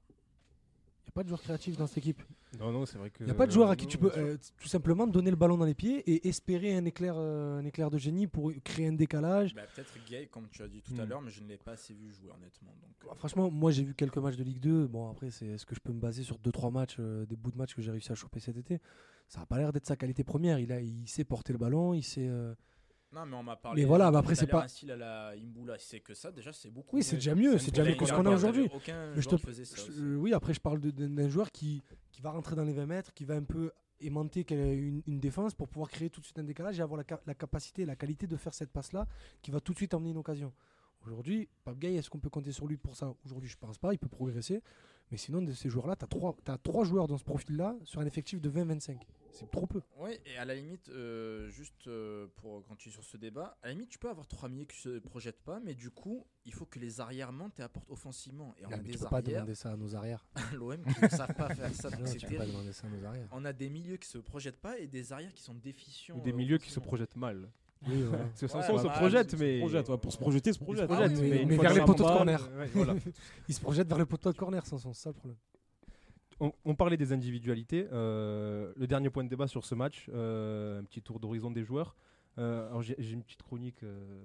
N'y a pas de joueurs créatifs dans cette équipe. Non, non, c'est vrai que. Il n'y a pas de joueur à qui non, tu peux euh, tout simplement donner le ballon dans les pieds et espérer un éclair, euh, un éclair de génie pour créer un décalage. Bah, Peut-être Gay, comme tu as dit tout à Hmm. l'heure, mais je ne l'ai pas assez vu jouer honnêtement. Donc, euh, Bah, Franchement, moi j'ai vu quelques matchs de Ligue 2. Bon, après, c'est est-ce que je peux me baser sur 2-3 matchs, euh, des bouts de matchs que j'ai réussi à choper cet été? Ça n'a pas l'air d'être sa qualité première. Il, a, il sait porter le ballon, il sait. Non, mais on m'a parlé. Mais voilà, bah après, c'est pas- Un style à la Imbula, c'est que ça, déjà, c'est beaucoup. Oui, c'est déjà mieux, c'est déjà mieux que ce qu'on a aujourd'hui. Je te- oui, après, je parle d'un joueur qui, qui va rentrer dans les 20 mètres, qui va un peu aimanter quelle- une, une défense pour pouvoir créer tout de suite un décalage et avoir la, ca- la capacité, la qualité de faire cette passe-là qui va tout de suite emmener une occasion. Aujourd'hui, Pape Gay, est-ce qu'on peut compter sur lui pour ça? Aujourd'hui, je pense pas, il peut progresser. Mais sinon, de ces joueurs-là, tu as, trois- t'as trois joueurs dans ce profil-là sur un effectif de 20-25. C'est trop peu. Oui, et à la limite, euh, juste euh, pour continuer sur ce débat, à la limite, tu peux avoir trois milieux qui se projettent pas, mais du coup, il faut que les arrières montent et apportent offensivement. Et on Ah, a mais tu des peux pas demander ça à nos arrières. l'OM, qui ne savent pas faire ça, donc Non, tu peux pas demander ça à nos arrières. On a des milieux qui se projettent pas et des arrières qui sont déficients. Ou des euh, milieux qui se projettent mal. Oui, voilà. Parce que Ouais, Sanson se bah, projette, Se mais. projette, ouais, pour se projeter, se Il se projette. projette, Ah oui, mais, vers les poteaux de corner. ouais, voilà. Il se projette vers le poteau de corner, sans sens, c'est ça le problème. on, on parlait des individualités. euh, le dernier point de débat sur ce match, euh, un petit tour d'horizon des joueurs. Euh, alors j'ai j'ai une petite chronique. euh,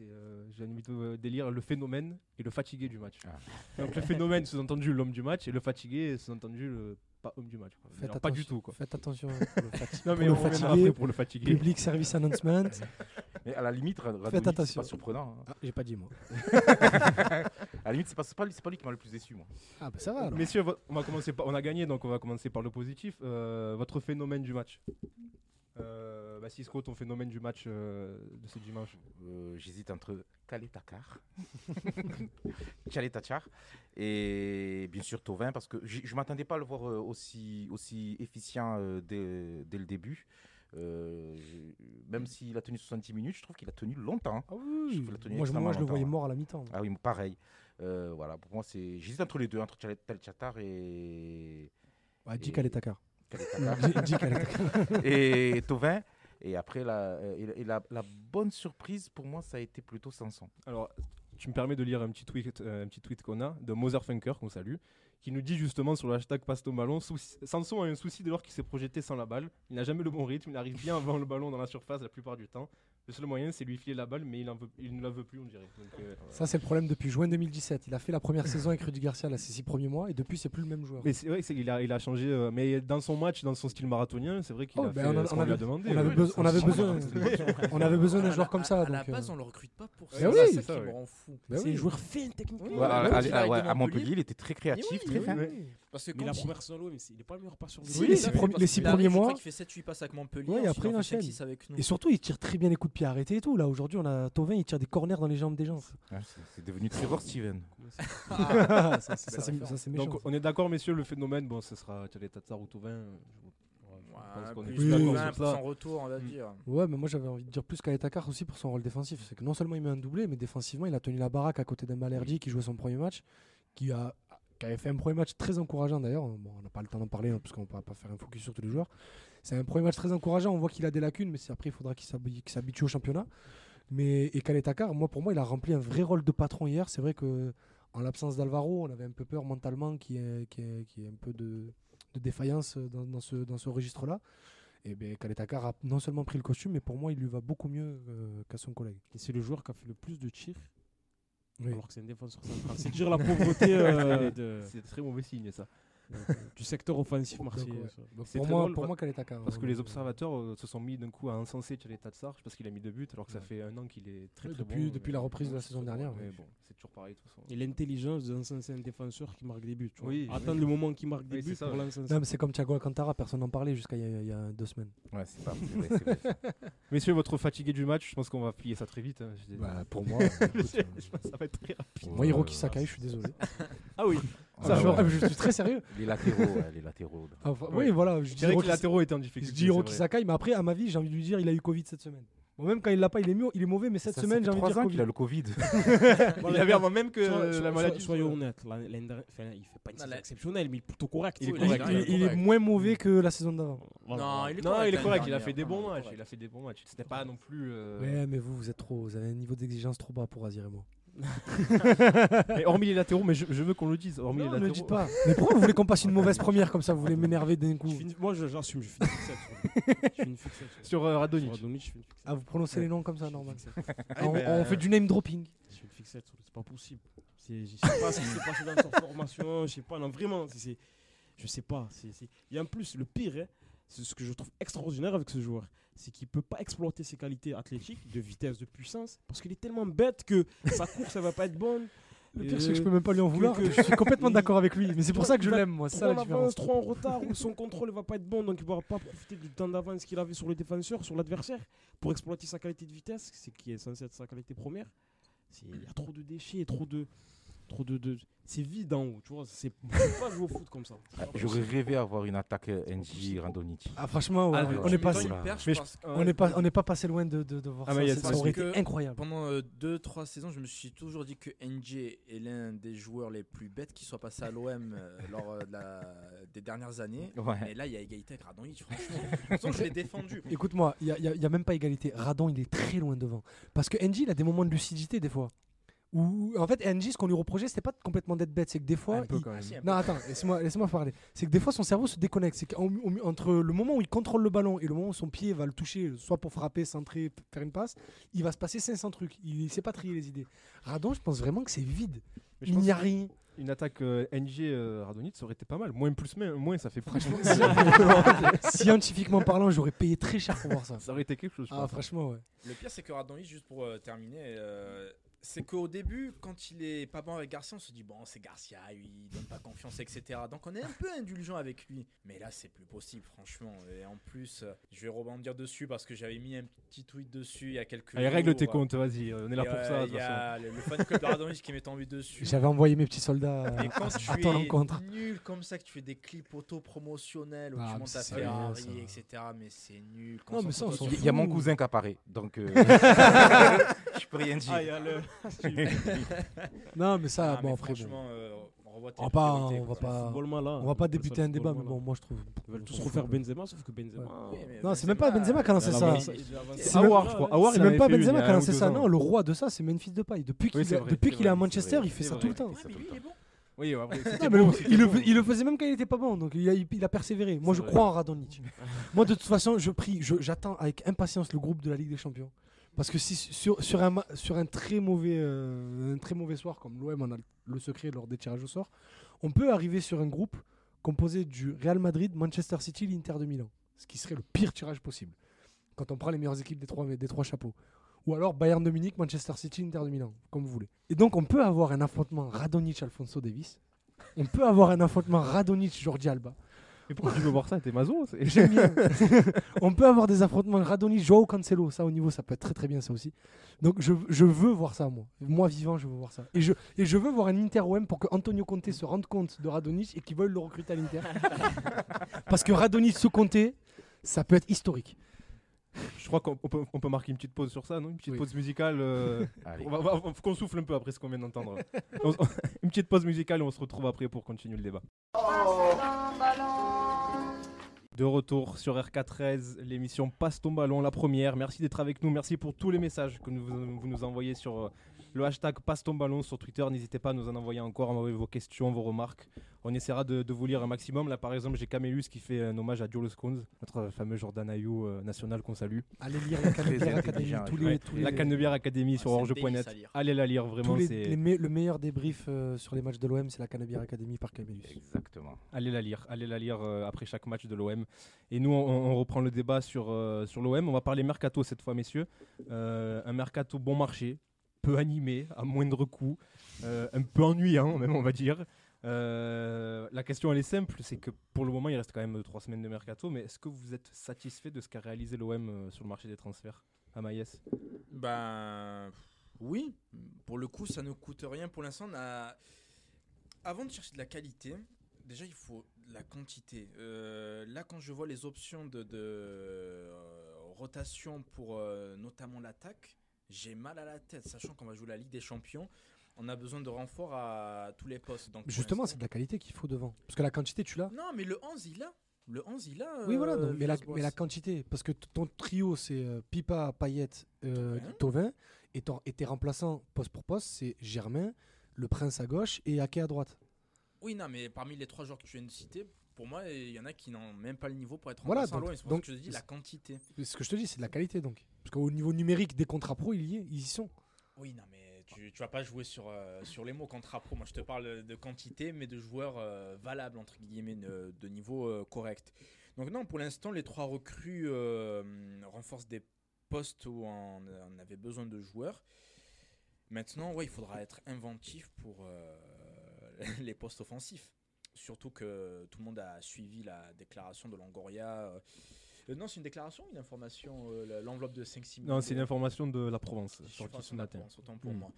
euh, j'ai envie de délire le phénomène et le fatigué du match. Ah. Donc le phénomène, sous-entendu l'homme du match, et le fatigué, sous-entendu le pas homme du match. quoi. Faites Alors, pas du tout. Quoi. Faites attention hein, pour le, fati- Non, pour mais le on reviendra fatigué. après pour le fatigué. Public service announcement. Mais à la limite, c'est attention. pas surprenant. hein. Ah, j'ai pas dit moi. À la limite, c'est pas, pas, pas lui qui m'a le plus déçu, moi. Ah bah ça va alors. Messieurs, on, va commencer par, on a gagné, donc on va commencer par le positif. Euh, votre phénomène du match euh, bah, Cisco, ton phénomène du match euh, de ce dimanche Euh, J'hésite entre Kaletakar, Tchaletatchar et bien sûr Tovin parce que je ne m'attendais pas à le voir euh, aussi, aussi efficient dès, dès le début. Euh, même s'il a tenu 70 minutes, je trouve qu'il a tenu longtemps. Ah oui, a tenu moi, je, extrêmement moi je le voyais mort à la mi-temps. Ah oui, pareil. Euh, voilà, pour moi, c'est j'hésite entre les deux, entre Tchaletatchar et Ouais, Et- est Takar. et Tovin. Et après, la, euh, et la- bonne surprise pour moi, ça a été plutôt Sanson. Alors, tu me permets de lire un petit tweet, euh, tweet qu'on a de Motherfunker, qu'on salue, qui nous dit justement sur le hashtag Pasto Ballon souci- Sanson a un souci de l'or qui s'est projeté sans la balle. Il n'a jamais le bon rythme, il arrive bien avant le ballon dans la surface la plupart du temps. Le seul moyen, c'est lui filer la balle, mais il, en veut- il ne la veut plus, on dirait. Donc, euh, Ça, c'est le problème depuis juin 2017. Il a fait la première saison avec Rudy Garcia, là, ses six premiers mois, et depuis, c'est plus le même joueur. Mais c'est vrai qu'il a, il a changé, euh, mais dans son match, dans son style marathonien, c'est vrai qu'il Oh, a ben, fait on a- ce on qu'on lui a avait- demandé. on avait ouais. besoin- on avait besoin- c'est- On avait besoin d'un À joueur la- comme à- ça. À la donc, euh, base, on le recrute pas pour ça. C'est oui. C'est ça, qui ouais. me rend fou. C'est oui. un joueur fin techniquement. Oui, Ouais, ouais, à, à- à- à Montpellier. Il était très créatif, très fin. Oui. Parce que Mais la quand il- première solo, mais c'est- il est pas le meilleur passeur de Si, ligue. les Il six a- premiers- les six il mois. qu'il fait 7-8 passes avec Montpellier. Ouais, et après, il en il fait enchaîne. 5-6 avec nous. Et surtout, il tire très bien les coups de pied arrêtés et tout. Là, aujourd'hui, on a Tovin, il tire des corners dans les jambes des gens. Ouais, c'est- devenu Trevor Steven. ça, ça, c'est- méchant. Donc on est d'accord, messieurs, le phénomène, bon, ce sera Tchadé Tatsar ou Tovin. euh, qu'on est plus Oui, oui, sur pour son retour, on va Mm. dire. Ouais, mais moi j'avais envie de dire plus qu'Aletakar aussi pour son rôle défensif. C'est que non seulement il met un doublé, mais défensivement il a tenu la baraque à côté d'un Balerdi qui jouait son premier match, qui, a, qui avait fait un premier match très encourageant d'ailleurs. Bon, on n'a pas le temps d'en parler hein, parce qu'on ne pourra pas faire un focus sur tous les joueurs. C'est un premier match très encourageant. On voit qu'il a des lacunes, mais après il faudra qu'il s'habi- qu'il s'habitue au championnat. Mais et Kaletakar, moi pour moi, il a rempli un vrai rôle de patron hier. C'est vrai que en l'absence d'Alvaro, on avait un peu peur mentalement qu'il y ait, un peu de, défaillance dans, ce, dans ce registre-là. Et bien, Kaletakar a non seulement pris le costume, mais pour moi, il lui va beaucoup mieux euh, qu'à son collègue. Et c'est le joueur qui a fait le plus de tirs, Oui. alors que c'est un défenseur central. C'est dire la pauvreté euh, de- C'est très mauvais signe ça. Euh, du secteur offensif marseillais. pour moi, drôle pour moi Kaletakar. Parce que euh, les observateurs euh, se sont mis d'un coup à encenser Tchadé Tatsar parce qu'il a mis deux buts alors que ça fait un an qu'il est très Ouais, très depuis- bon. depuis la reprise de la saison dernière, Mais ouais. bon, c'est toujours pareil de toute façon. Et l'intelligence d'encenser un défenseur qui marque des buts. Attendre le moment qu'il marque des buts ça, pour ouais. l'encenser. Non, mais c'est comme Thiago Alcantara, personne n'en parlait jusqu'à il y, a- deux semaines. Ouais, c'est pas. Messieurs, votre fatigué du match, je pense qu'on va plier ça très vite. hein. Bah, pour moi, écoute, euh, je pense que ça va être très rapide. moi, Hiroki Sakai, je suis désolé. Ah oui, Ça, ouais. je, ah, je suis très sérieux. Les latéraux, ouais, les latéraux. Ah, enfin, Ouais. Oui, voilà. Je je dis dirais que les latéraux étaient en je difficulté. dis Hiroki. Sakai, mais après, à ma vie, j'ai envie de lui dire il a eu Covid cette semaine. Bon, même quand il l'a pas, il est, mieux, il est mauvais, mais cette Ça, semaine, j'ai envie de dire ans qu'il a le Covid. Il avait avant même que la maladie. soyons soit- honnêtes. enfin, il fait pas une saison exceptionnelle, mais il est plutôt correct. Il est Oui, correct. Il, il est correct. moins mauvais que la saison d'avant. Voilà. Non, il est Non, correct. il est l'année correct, il a fait des bons matchs. Il a fait des bons matchs. C'était pas non plus. euh, Ouais, mais vous, vous êtes trop. Vous avez un niveau d'exigence trop bas pour Azir et moi. Hormis les latéraux, mais je, je veux qu'on le dise. Hormis Non, les ne latéraux. le dites pas. Mais pourquoi vous voulez qu'on passe une mauvaise première comme ça Vous voulez m'énerver d'un coup Je finis- Moi, j'assume, je fais une fixette. sur lui. Je une fixette sur euh, Radonjic. Sur Radonjic, je fais une fixette. Ah, vous prononcez Ouais. les noms comme ça, normal. Ah, on, on fait du name dropping. Je fais une fixette c'est pas possible. C'est- Je sais pas ce qui s'est passé dans sa formation, je sais pas, non, vraiment, c'est- je sais pas. c'est- c'est- Et en plus, le pire, hein, c'est ce que je trouve extraordinaire avec ce joueur, c'est qu'il peut pas exploiter ses qualités athlétiques, de vitesse, de puissance, parce qu'il est tellement bête que sa course, elle va pas être bonne. Le Et pire, c'est que je peux même pas lui en vouloir. que- Je suis complètement d'accord avec lui. Mais c'est pour ça que je l'aime, moi. Ça Trop la avance, trop en retard, ou son contrôle ne va pas être bon, donc il ne va pas profiter du temps d'avance qu'il avait sur le défenseur, sur l'adversaire, pour exploiter sa qualité de vitesse, c'est qui est censé être sa qualité première. Il y a trop de déchets, trop de. Trop de, de- C'est vide en haut, tu vois. C'est pas jouer au foot comme ça. Pas J'aurais rêvé avoir une attaque euh, NJ Randonici. Ah, franchement, ouais, Ah, on- n'est pas, perche on n'est pas, on n'est pas passé loin de, de, de voir Ah, ça. y Ça, aurait été incroyable. Pendant 2-3 saisons, je me suis toujours dit que NJ est l'un des joueurs les plus bêtes qui soit passé à l'OM euh, lors euh, de la- des dernières années. Ouais. Mais là, il y a égalité avec Radonjic, franchement. Je l'ai défendu. Écoute-moi, il n'y a, même pas égalité. Radon, il est très loin devant. Parce que NJ, il a des moments de lucidité des fois. Où, en fait, NJ, ce qu'on lui reprochait, c'était pas complètement d'être bête, c'est que des fois. Un peu il- quand même. Ah, si, un peu. Non, attends, laisse-moi laisse parler. C'est que des fois, son cerveau se déconnecte. C'est qu'entre le moment où il contrôle le ballon et le moment où son pied va le toucher, soit pour frapper, centrer, faire une passe, il va se passer 500 trucs. Il ne sait pas trier les idées. Radon, je pense vraiment que c'est vide. Mais Il n'y a rien. Une attaque euh, NG euh, Radonjic, ça aurait été pas mal. Moins plus mais- moins, ça fait. Franchement, scientifiquement parlant, j'aurais payé très cher pour voir ça. ça aurait été quelque chose. je Ah, pense. franchement, ouais. Le pire, c'est que Radonjic, juste pour euh, terminer, euh, c'est qu'au début, quand il est pas bon avec Garcia, on se dit bon, c'est Garcia, il donne pas confiance, etc. Donc on est un peu indulgent avec lui. Mais là, c'est plus possible, franchement. Et en plus, euh, je vais rebondir dessus parce que j'avais mis un petit tweet dessus il y a quelques Allez, jours. règle tes comptes, vas-y, on est là Et, pour euh, ça. Il y a le, le fan club de Radonjic qui m'est tombé dessus. J'avais envoyé mes petits soldats Et quand à, tu à ton es rencontre. nul comme ça, que tu fais des clips auto-promotionnels où Ah, tu montes rien, Ferrari, ça. etc. Mais c'est nul. Non, mais ça, on s'en Il y, a- mon cousin qui apparaît, donc euh, je peux rien dire. Ah, il y a le. Non, mais ça, Ah, bon, mais après, franchement, euh, on va pas, on va pas, on va pas débuter un débat, mais bon, moi je trouve. Ils veulent tous refaire. Benzema, sauf que Benzema. Mais Non, c'est même pas Benzema qui a lancé ça. C'est Awar, je crois. C'est même pas Benzema qui a lancé ça. Non, le roi de ça, c'est Memphis Depay. Depuis qu'il est à Manchester, il fait ça tout le temps. Oui, après, Non, mais bon, il, le, bon. fais- il le faisait même quand il était pas bon, donc il a, il a persévéré. Moi, je vrai. crois en Radonjic. Moi, de toute façon, je prie, je- j'attends avec impatience le groupe de la Ligue des Champions. Parce que si sur, euh, un très mauvais soir, comme l'OM en a le secret lors des tirages au sort, on peut arriver sur un groupe composé du Real Madrid, Manchester City, l'Inter de Milan. Ce qui serait le pire tirage possible. Quand on prend les meilleures équipes des trois, chapeaux. Ou alors Bayern de Munich, Manchester City, Inter de Milan, comme vous voulez. Et donc on peut avoir un affrontement Radonic-Alfonso Davis. On peut avoir un affrontement Radonic-Jordi Alba. Mais pourquoi tu veux voir ça T'es mazo J'aime bien. on peut avoir des affrontements Radonic, Joao Cancelo. Ça au niveau, ça peut être très très bien ça aussi. Donc je, je veux voir ça moi. Moi vivant, je veux voir ça. Et je, et je veux voir un Inter OM pour que Antonio Conte se rende compte de Radonic et qu'il veuille le recruter à l'Inter. Parce que Radonic sous Conte, ça peut être historique. Je crois qu'on on peut, on peut marquer une petite pause sur ça, non? Une petite Oui. pause musicale. euh, on va, va- qu'on souffle un peu après ce qu'on vient d'entendre. Une petite pause musicale et on se retrouve après pour continuer le débat. De retour sur RK13, l'émission Passe ton ballon, la première. Merci d'être avec nous. Merci pour tous les messages que vous nous envoyez sur euh, le hashtag Passe ton ballon sur Twitter. N'hésitez pas à nous en envoyer encore, envoyer vos questions, vos remarques. On essaiera de, de vous lire un maximum. Là, par exemple, j'ai Camélus qui fait un hommage à Diolo Scones, notre fameux Jordan Ayou euh, national qu'on salue. Allez lire la Canebière intelligent, Tous ouais. les, tous La les- Canebière Academy Ah, sur orge.net. Allez la lire, vraiment. les- c'est les me- le meilleur débrief euh, sur les matchs de l'OM, c'est la Canebière Academy par Camillus. Exactement. Allez la lire, allez la lire euh, après chaque match de l'OM. Et nous, on, on reprend le débat sur, euh, sur l'OM. On va parler mercato cette fois, messieurs. Euh, un mercato bon marché, peu animé, à moindre coût, euh, un peu ennuyant même, on va dire. Euh, la question elle est simple, c'est que pour le moment il reste quand même trois semaines de mercato, mais est-ce que vous êtes satisfait de ce qu'a réalisé l'OM euh, sur le marché des transferts à Maïs Ben oui, pour le coup, ça ne coûte rien. Pour l'instant, avant de chercher de la qualité, déjà il faut de la quantité. Euh, là, quand je vois les options de, euh, rotation pour euh, notamment l'attaque, j'ai mal à la tête, sachant qu'on va jouer la Ligue des Champions. On a besoin de renforts à tous les postes. Donc Justement, c'est de la qualité qu'il faut devant. Parce que la quantité, tu l'as. Non, mais le 11, il a. Le 11, il a. Oui, voilà, euh, non, mais, la, mais la quantité. Parce que ton trio, c'est euh, Pipa, Payet, euh. Tovin. Et, et tes remplaçants, poste pour poste, c'est Germain, le Prince à gauche et Ake à droite. Oui, non, mais parmi les trois joueurs que tu viens de citer, pour moi, il y en a qui n'ont même pas le niveau pour être Voilà, remplaçant donc-. C'est pour ça donc- que je te dis la quantité. Ce que je te dis, c'est de la qualité donc. Parce qu'au niveau numérique des contrats pro, ils y, est- ils y sont. Oui, non, mais tu, tu vas pas jouer sur, euh, sur les mots contrat pro. Moi, je te parle de quantité, mais de joueurs euh, valables, entre guillemets, de, de niveau euh, correct. Donc, non, pour l'instant, les trois recrues renforcent des postes où on, on avait besoin de joueurs. Maintenant, ouais, il faudra être inventif pour les postes offensifs. Surtout que tout le monde a suivi la déclaration de Longoria. euh, non, c'est une déclaration une information euh, L'enveloppe de 5-6 millions Non, c'est une information de la Provence, Je suis sortie pas ce sur la matin. Provence, autant pour Hmm. moi.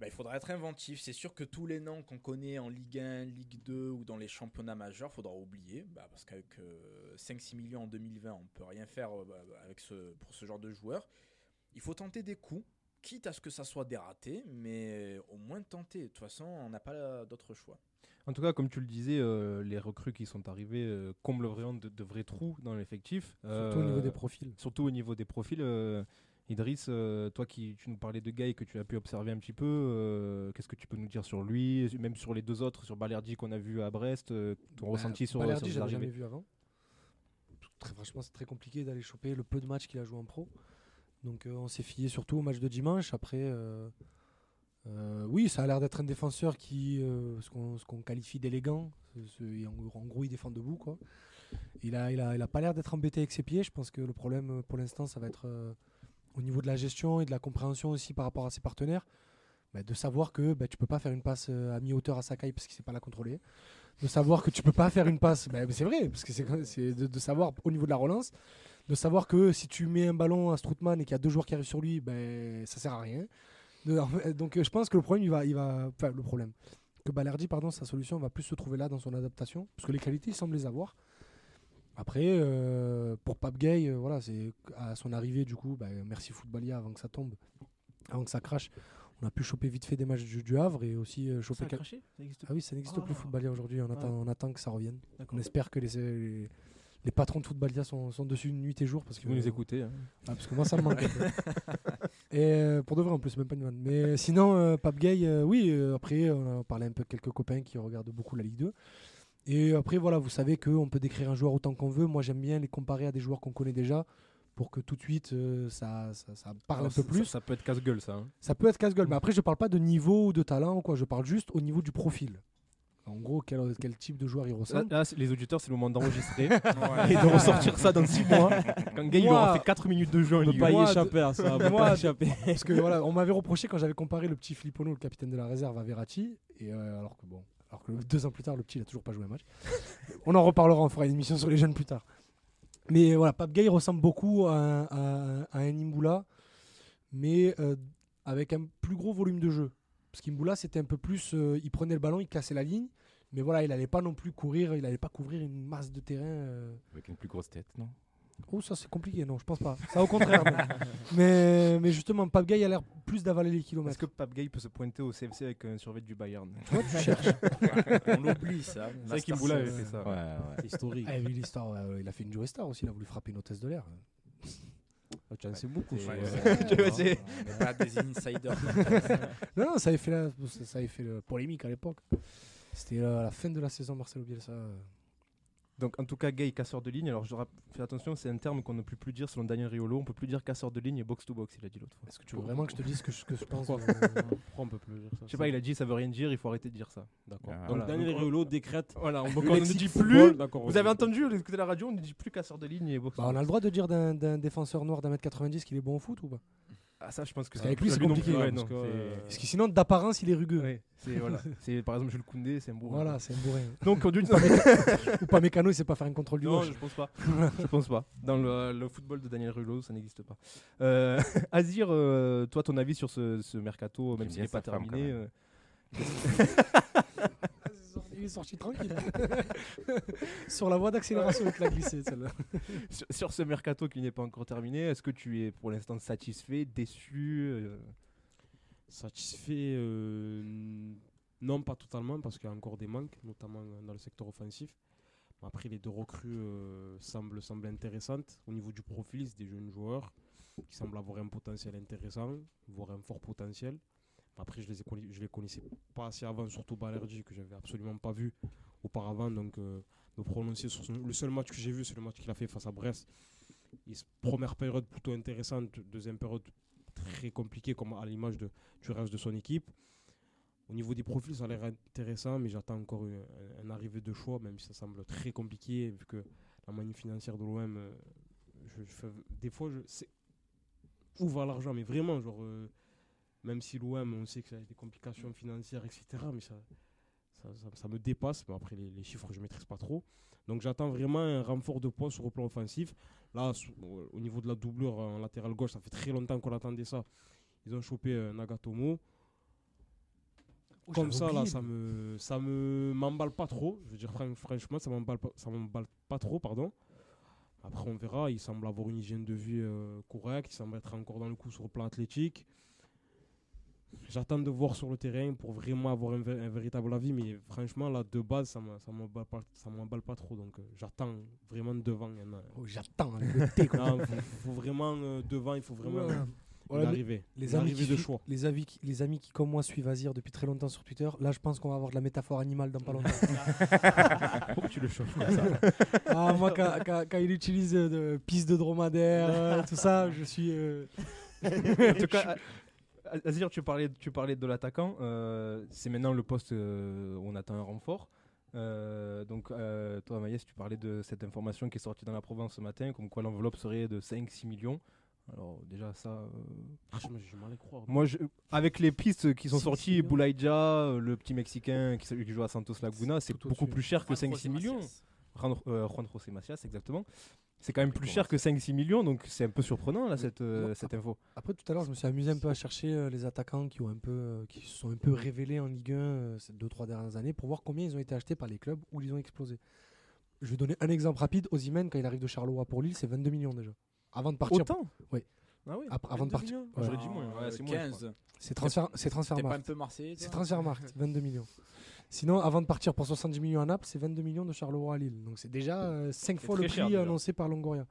Bah, il faudra être inventif. C'est sûr que tous les noms qu'on connaît en Ligue 1, Ligue 2 ou dans les championnats majeurs, il faudra oublier. Bah, parce qu'avec euh, 5-6 millions en 2020, on peut rien faire euh, bah, avec ce, pour ce genre de joueurs. Il faut tenter des coups, quitte à ce que ça soit des ratés, mais au moins tenter. De toute façon, on n'a pas d'autre choix. En tout cas, comme tu le disais, euh, les recrues qui sont arrivées euh, comblent vraiment de, de vrais trous dans l'effectif. Surtout au niveau Euh, des profils. Surtout au niveau des profils. euh, Idriss, euh, toi qui tu nous parlais de Gay que tu as pu observer un petit peu, euh, qu'est-ce que tu peux nous dire sur lui, même sur les deux autres, sur Balerdi qu'on a vu à Brest, euh, ton Bah, ressenti sur, Balerdi, j'avais jamais vu avant. Très, franchement, c'est très compliqué d'aller choper le peu de matchs qu'il a joué en pro. Donc euh, on s'est fié surtout au match de dimanche. Après, euh, oui, ça a l'air d'être un défenseur qui, euh, ce qu'on qualifie d'élégant. En, gros, il défend debout. Quoi. Il a, il a, il a pas l'air d'être embêté avec ses pieds. Je pense que le problème euh, pour l'instant, ça va être au niveau de la gestion et de la compréhension aussi par rapport à ses partenaires. Bah, de savoir que bah, tu peux pas faire une passe à mi-hauteur à Sakai parce qu'il sait pas la contrôler. De savoir que tu peux pas faire une passe, bah, c'est vrai, parce que c'est de, de savoir au niveau de la relance, de savoir que si tu mets un ballon à Stroutman et qu'il y a deux joueurs qui arrivent sur lui, ben ça sert à rien. Donc euh, je pense que le problème, il va, il va, enfin le problème, que Balerdi, pardon, sa solution va plus se trouver là dans son adaptation, parce que les qualités, il semble les avoir. Après, euh, pour Pape Gay, euh, voilà, c'est à son arrivée, du coup, bah, merci Footballia avant que ça tombe, avant que ça crache. On a pu choper vite fait des matchs du, du Havre et aussi euh, choper. quel- Ah oui, ça n'existe plus Footballia aujourd'hui. On, attend, on attend que ça revienne. On espère que les, les, les patrons de Footballia sont, sont dessus nuit et jour parce que vous nous écoutez. hein. ah, parce que moi ça me manque. et euh, pour de vrai en plus, même pas une vanne. Mais sinon, euh, Pape Gay, euh, oui. euh, après, on a parlé un peu de quelques copains qui regardent beaucoup la Ligue 2. Et après, voilà, vous savez qu'on peut décrire un joueur autant qu'on veut. Moi, j'aime bien les comparer à des joueurs qu'on connaît déjà pour que tout de suite euh, ça, ça, ça parle Alors, un peu plus. Ça, ça peut être casse-gueule, ça. hein. Ça peut être casse-gueule, mais après, je parle pas de niveau ou de talent ou quoi. Je parle juste au niveau du profil. En gros, quel, quel type de joueur il ressemble. là, les auditeurs, c'est le moment d'enregistrer et de ressortir ça dans 6 mois. Quand Gay il aura fait 4 minutes de jeu en On peut pas 1. y échapper à ça. On pas échapper. Parce que voilà, on m'avait reproché quand j'avais comparé le petit Filippono, le capitaine de la réserve, à Verratti. Et euh, alors que bon, alors que deux ans plus tard, le petit il a toujours pas joué un match. on en reparlera, on fera une émission sur les jeunes plus tard. Mais voilà, Pape Gay ressemble beaucoup à, un- à un- à un Imboula, mais euh, avec un plus gros volume de jeu. Parce qu'Imboula, c'était un peu plus. euh, il prenait le ballon, il cassait la ligne. Mais voilà, il n'allait pas non plus courir, il n'allait pas couvrir une masse de terrain. euh. Avec une plus grosse tête, non? Oh, ça c'est compliqué, non, je pense pas. Ça au contraire. mais, mais justement, Pape Gay a l'air plus d'avaler les kilomètres. Est-ce que Pape Gay peut se pointer au CFC avec un survêt du Bayern? Tu vois, tu cherches. On l'oublie ça. C'est vrai qu'Imboula avait fait ça. Ouais, ouais. C'est historique. Ah, vu l'histoire, ouais, il a fait une Joe Star aussi, il a voulu frapper une hôtesse de l'air. Ah, Tu en sais beaucoup. ouais. Tu vois, c'est- On n'est pas des insiders. Non, non, ça avait fait, la, ça ça avait fait le polémique à l'époque. C'était euh, à la fin de la saison Marcelo Bielsa. euh. Donc en tout cas, Gay, casseur de ligne. Alors je fais attention, c'est un terme qu'on ne peut plus dire selon Daniel Riolo. On peut plus dire casseur de ligne et box to box, il a dit l'autre fois. Est-ce que tu veux vraiment que je te dise ce que je, que je pense Pourquoi on peut plus dire ça Je sais pas, il a dit ça veut rien dire, il faut arrêter de dire ça. D'accord. Ah, Donc voilà. Daniel Riolo décrète. Voilà, on, on ne dit plus. Vous avez entendu, vous écoutez la radio, on ne dit plus casseur de ligne et box to Bah, on a le droit de dire d'un d'un défenseur noir d'un mètre 90 qu'il est bon au foot ou pas? Ah ça, je pense que Parce qu'avec lui, c'est non compliqué, plus, ouais, parce que, c'est- euh, Parce que sinon, d'apparence, il est rugueux. Ouais, c'est voilà. C'est par exemple Jules Koundé, c'est un bourrin. Voilà, c'est un bourrin. Donc on dit ou pas mécano, il sait pas faire un contrôle du Non, je pense pas. je pense pas. Dans le, le football de Daniel Rullo, ça n'existe pas. Euh, Azir, euh, toi, ton avis sur ce, ce mercato, même s'il bien n'est pas terminé. Il est sorti tranquille. Sur la voie d'accélération, te l'a glissé, celle-là. sur, sur ce mercato qui n'est pas encore terminé, est-ce que tu es pour l'instant satisfait, déçu euh, Satisfait, euh, non pas totalement parce qu'il y a encore des manques, notamment dans le secteur offensif. Après, les deux recrues euh, semblent, semblent intéressantes. Au niveau du profil, c'est des jeunes joueurs qui semblent avoir un potentiel intéressant, voire un fort potentiel. Après, je les, les connaissais pas assez avant, surtout Balerdi, que j'avais absolument pas vu auparavant. Donc, euh, me prononcer sur son- le seul match que j'ai vu, c'est le match qu'il a fait face à Brest. Première période plutôt intéressante, deuxième période très compliquée, comme à l'image de, du reste de son équipe. Au niveau des profils, ça a l'air intéressant, mais j'attends encore une, un, arrivée de choix, même si ça semble très compliqué, vu que la manne financière de l'OM, euh, des fois, je où va l'argent, mais vraiment, genre, euh, même si l'OM, on sait que ça a des complications financières, etc. Mais ça, ça, ça- ça me dépasse. Mais après, les, les chiffres, je ne maîtrise pas trop. Donc j'attends vraiment un renfort de poids sur le plan offensif. Là, au- au niveau de la doublure en latéral gauche, ça fait très longtemps qu'on attendait ça. Ils ont chopé euh, Nagatomo. Oh, Comme ça, là, ça me, ça me m'emballe pas trop. Je veux dire, fran- franchement, ça m'emballe pas, ça m'emballe pas trop, pardon. Après, on verra. Il semble avoir une hygiène de vie euh, correcte. Il semble être encore dans le coup sur le plan athlétique. J'attends de voir sur le terrain pour vraiment avoir un, vé- un véritable avis. Mais franchement, là, de base, ça ne m'emballe pas, ça m'emballe pas trop. Donc, euh, j'attends vraiment devant. il Oh, J'attends avec le thé. quoi. Non, faut, faut vraiment euh, devant. Il faut vraiment Voilà. une Voilà, arrivée. les amis, qui de suivent- choix. les, avis qui- les amis qui, comme moi, suivent Azir depuis très longtemps sur Twitter, là, je pense qu'on va avoir de la métaphore animale dans pas longtemps. Pourquoi tu le chauffes comme ça ah, moi, quand, quand- quand il utilise euh, de, piste de dromadaire, euh, tout ça, je suis. euh, En tout cas, Azir, tu parlais, tu parlais de l'attaquant. euh, c'est maintenant le poste euh, où on attend un renfort. Euh, donc, euh, toi, Maïs, tu parlais de cette information qui est sortie dans la Provence ce matin, comme quoi l'enveloppe serait de 5-6 millions. Alors, déjà, ça. euh, Ah, je- y croire. moi, je- avec les pistes qui sont 6 sorties. Boulaïdja, euh, le petit Mexicain qui, qui joue à Santos Laguna, c'est beaucoup plus cher que Juan 5-6 José millions. Euh, Juan José Macias, exactement. C'est quand même plus cher que 5-6 millions, donc c'est un peu surprenant là, cette, euh, cette info. Après, tout à l'heure, je me suis amusé un peu à chercher euh, les attaquants qui, ont un peu, euh, qui se sont un peu révélés en Ligue 1 euh, ces 2-3 dernières années pour voir combien ils ont été achetés par les clubs où ils ont explosé. Je vais donner un exemple rapide. Osimhen, quand il arrive de Charleroi pour Lille, c'est 22 millions déjà. Avant de partir. Autant Oui. Ah oui Après- avant de 22 partir. Ouais. J'aurais dit moins. Ouais, c'est moins, je crois. 15. C'est transfert, c'est transfert C'est transfert market, 22 millions. Sinon, avant de partir pour 70 millions à Naples, c'est 22 millions de Charleroi à Lille. Donc c'est déjà 5 C'est fois le cher, prix annoncé par Longoria.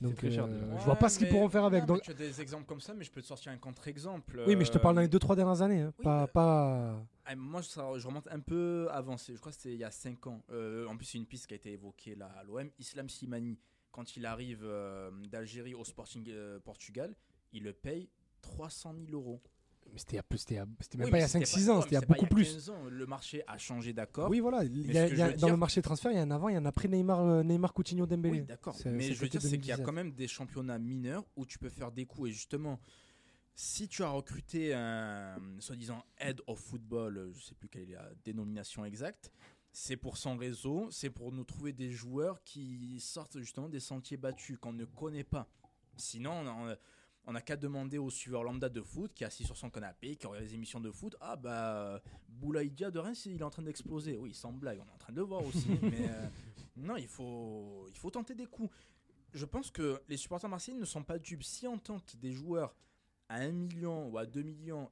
Donc très cher, euh, je vois pas ce qu'ils pourront faire avec. non, Donc, tu as des exemples comme ça, mais je peux te sortir un contre-exemple. oui, mais je te parle dans Euh, les 2-3 dernières années. hein, oui, pas, pas... Ah, moi, ça- je remonte un peu avancé. Je crois que c'était il y a 5 ans. Euh, en plus, c'est une piste qui a été évoquée là à l'OM. Islam Slimani, quand il arrive euh, d'Algérie au Sporting euh, Portugal, il le paye 300 000 euros. Mais c'était a a- même Oui, pas il y a c'était 5-6 pas- ans, c'était il y a beaucoup plus. 15 ans. Le marché a changé, d'accord. Oui, voilà. y a- y a- dans le marché de transfert, il y a un avant, il y a un après Neymar, euh, Neymar Coutinho Dembélé. Oui, d'accord. Mais je veux dire, c'est qu'il y a 2017. quand même des championnats mineurs où tu peux faire des coups. Et justement, si tu as recruté un soi-disant head of football, je sais plus quelle est la dénomination exacte, c'est pour son réseau, c'est pour nous trouver des joueurs qui sortent justement des sentiers battus qu'on ne connaît pas. Sinon, on a- on n'a qu'à demander au suiveur lambda de foot qui est assis sur son canapé, qui regarde les émissions de foot. Ah bah, Boulaïdia de Reims, il est en train d'exploser. Oui, sans blague, on est en train de le voir aussi. mais euh, non, il faut, il faut tenter des coups. Je pense que les supporters marseillais ne sont pas dupes. Si on tente des joueurs à 1 million ou à 2 millions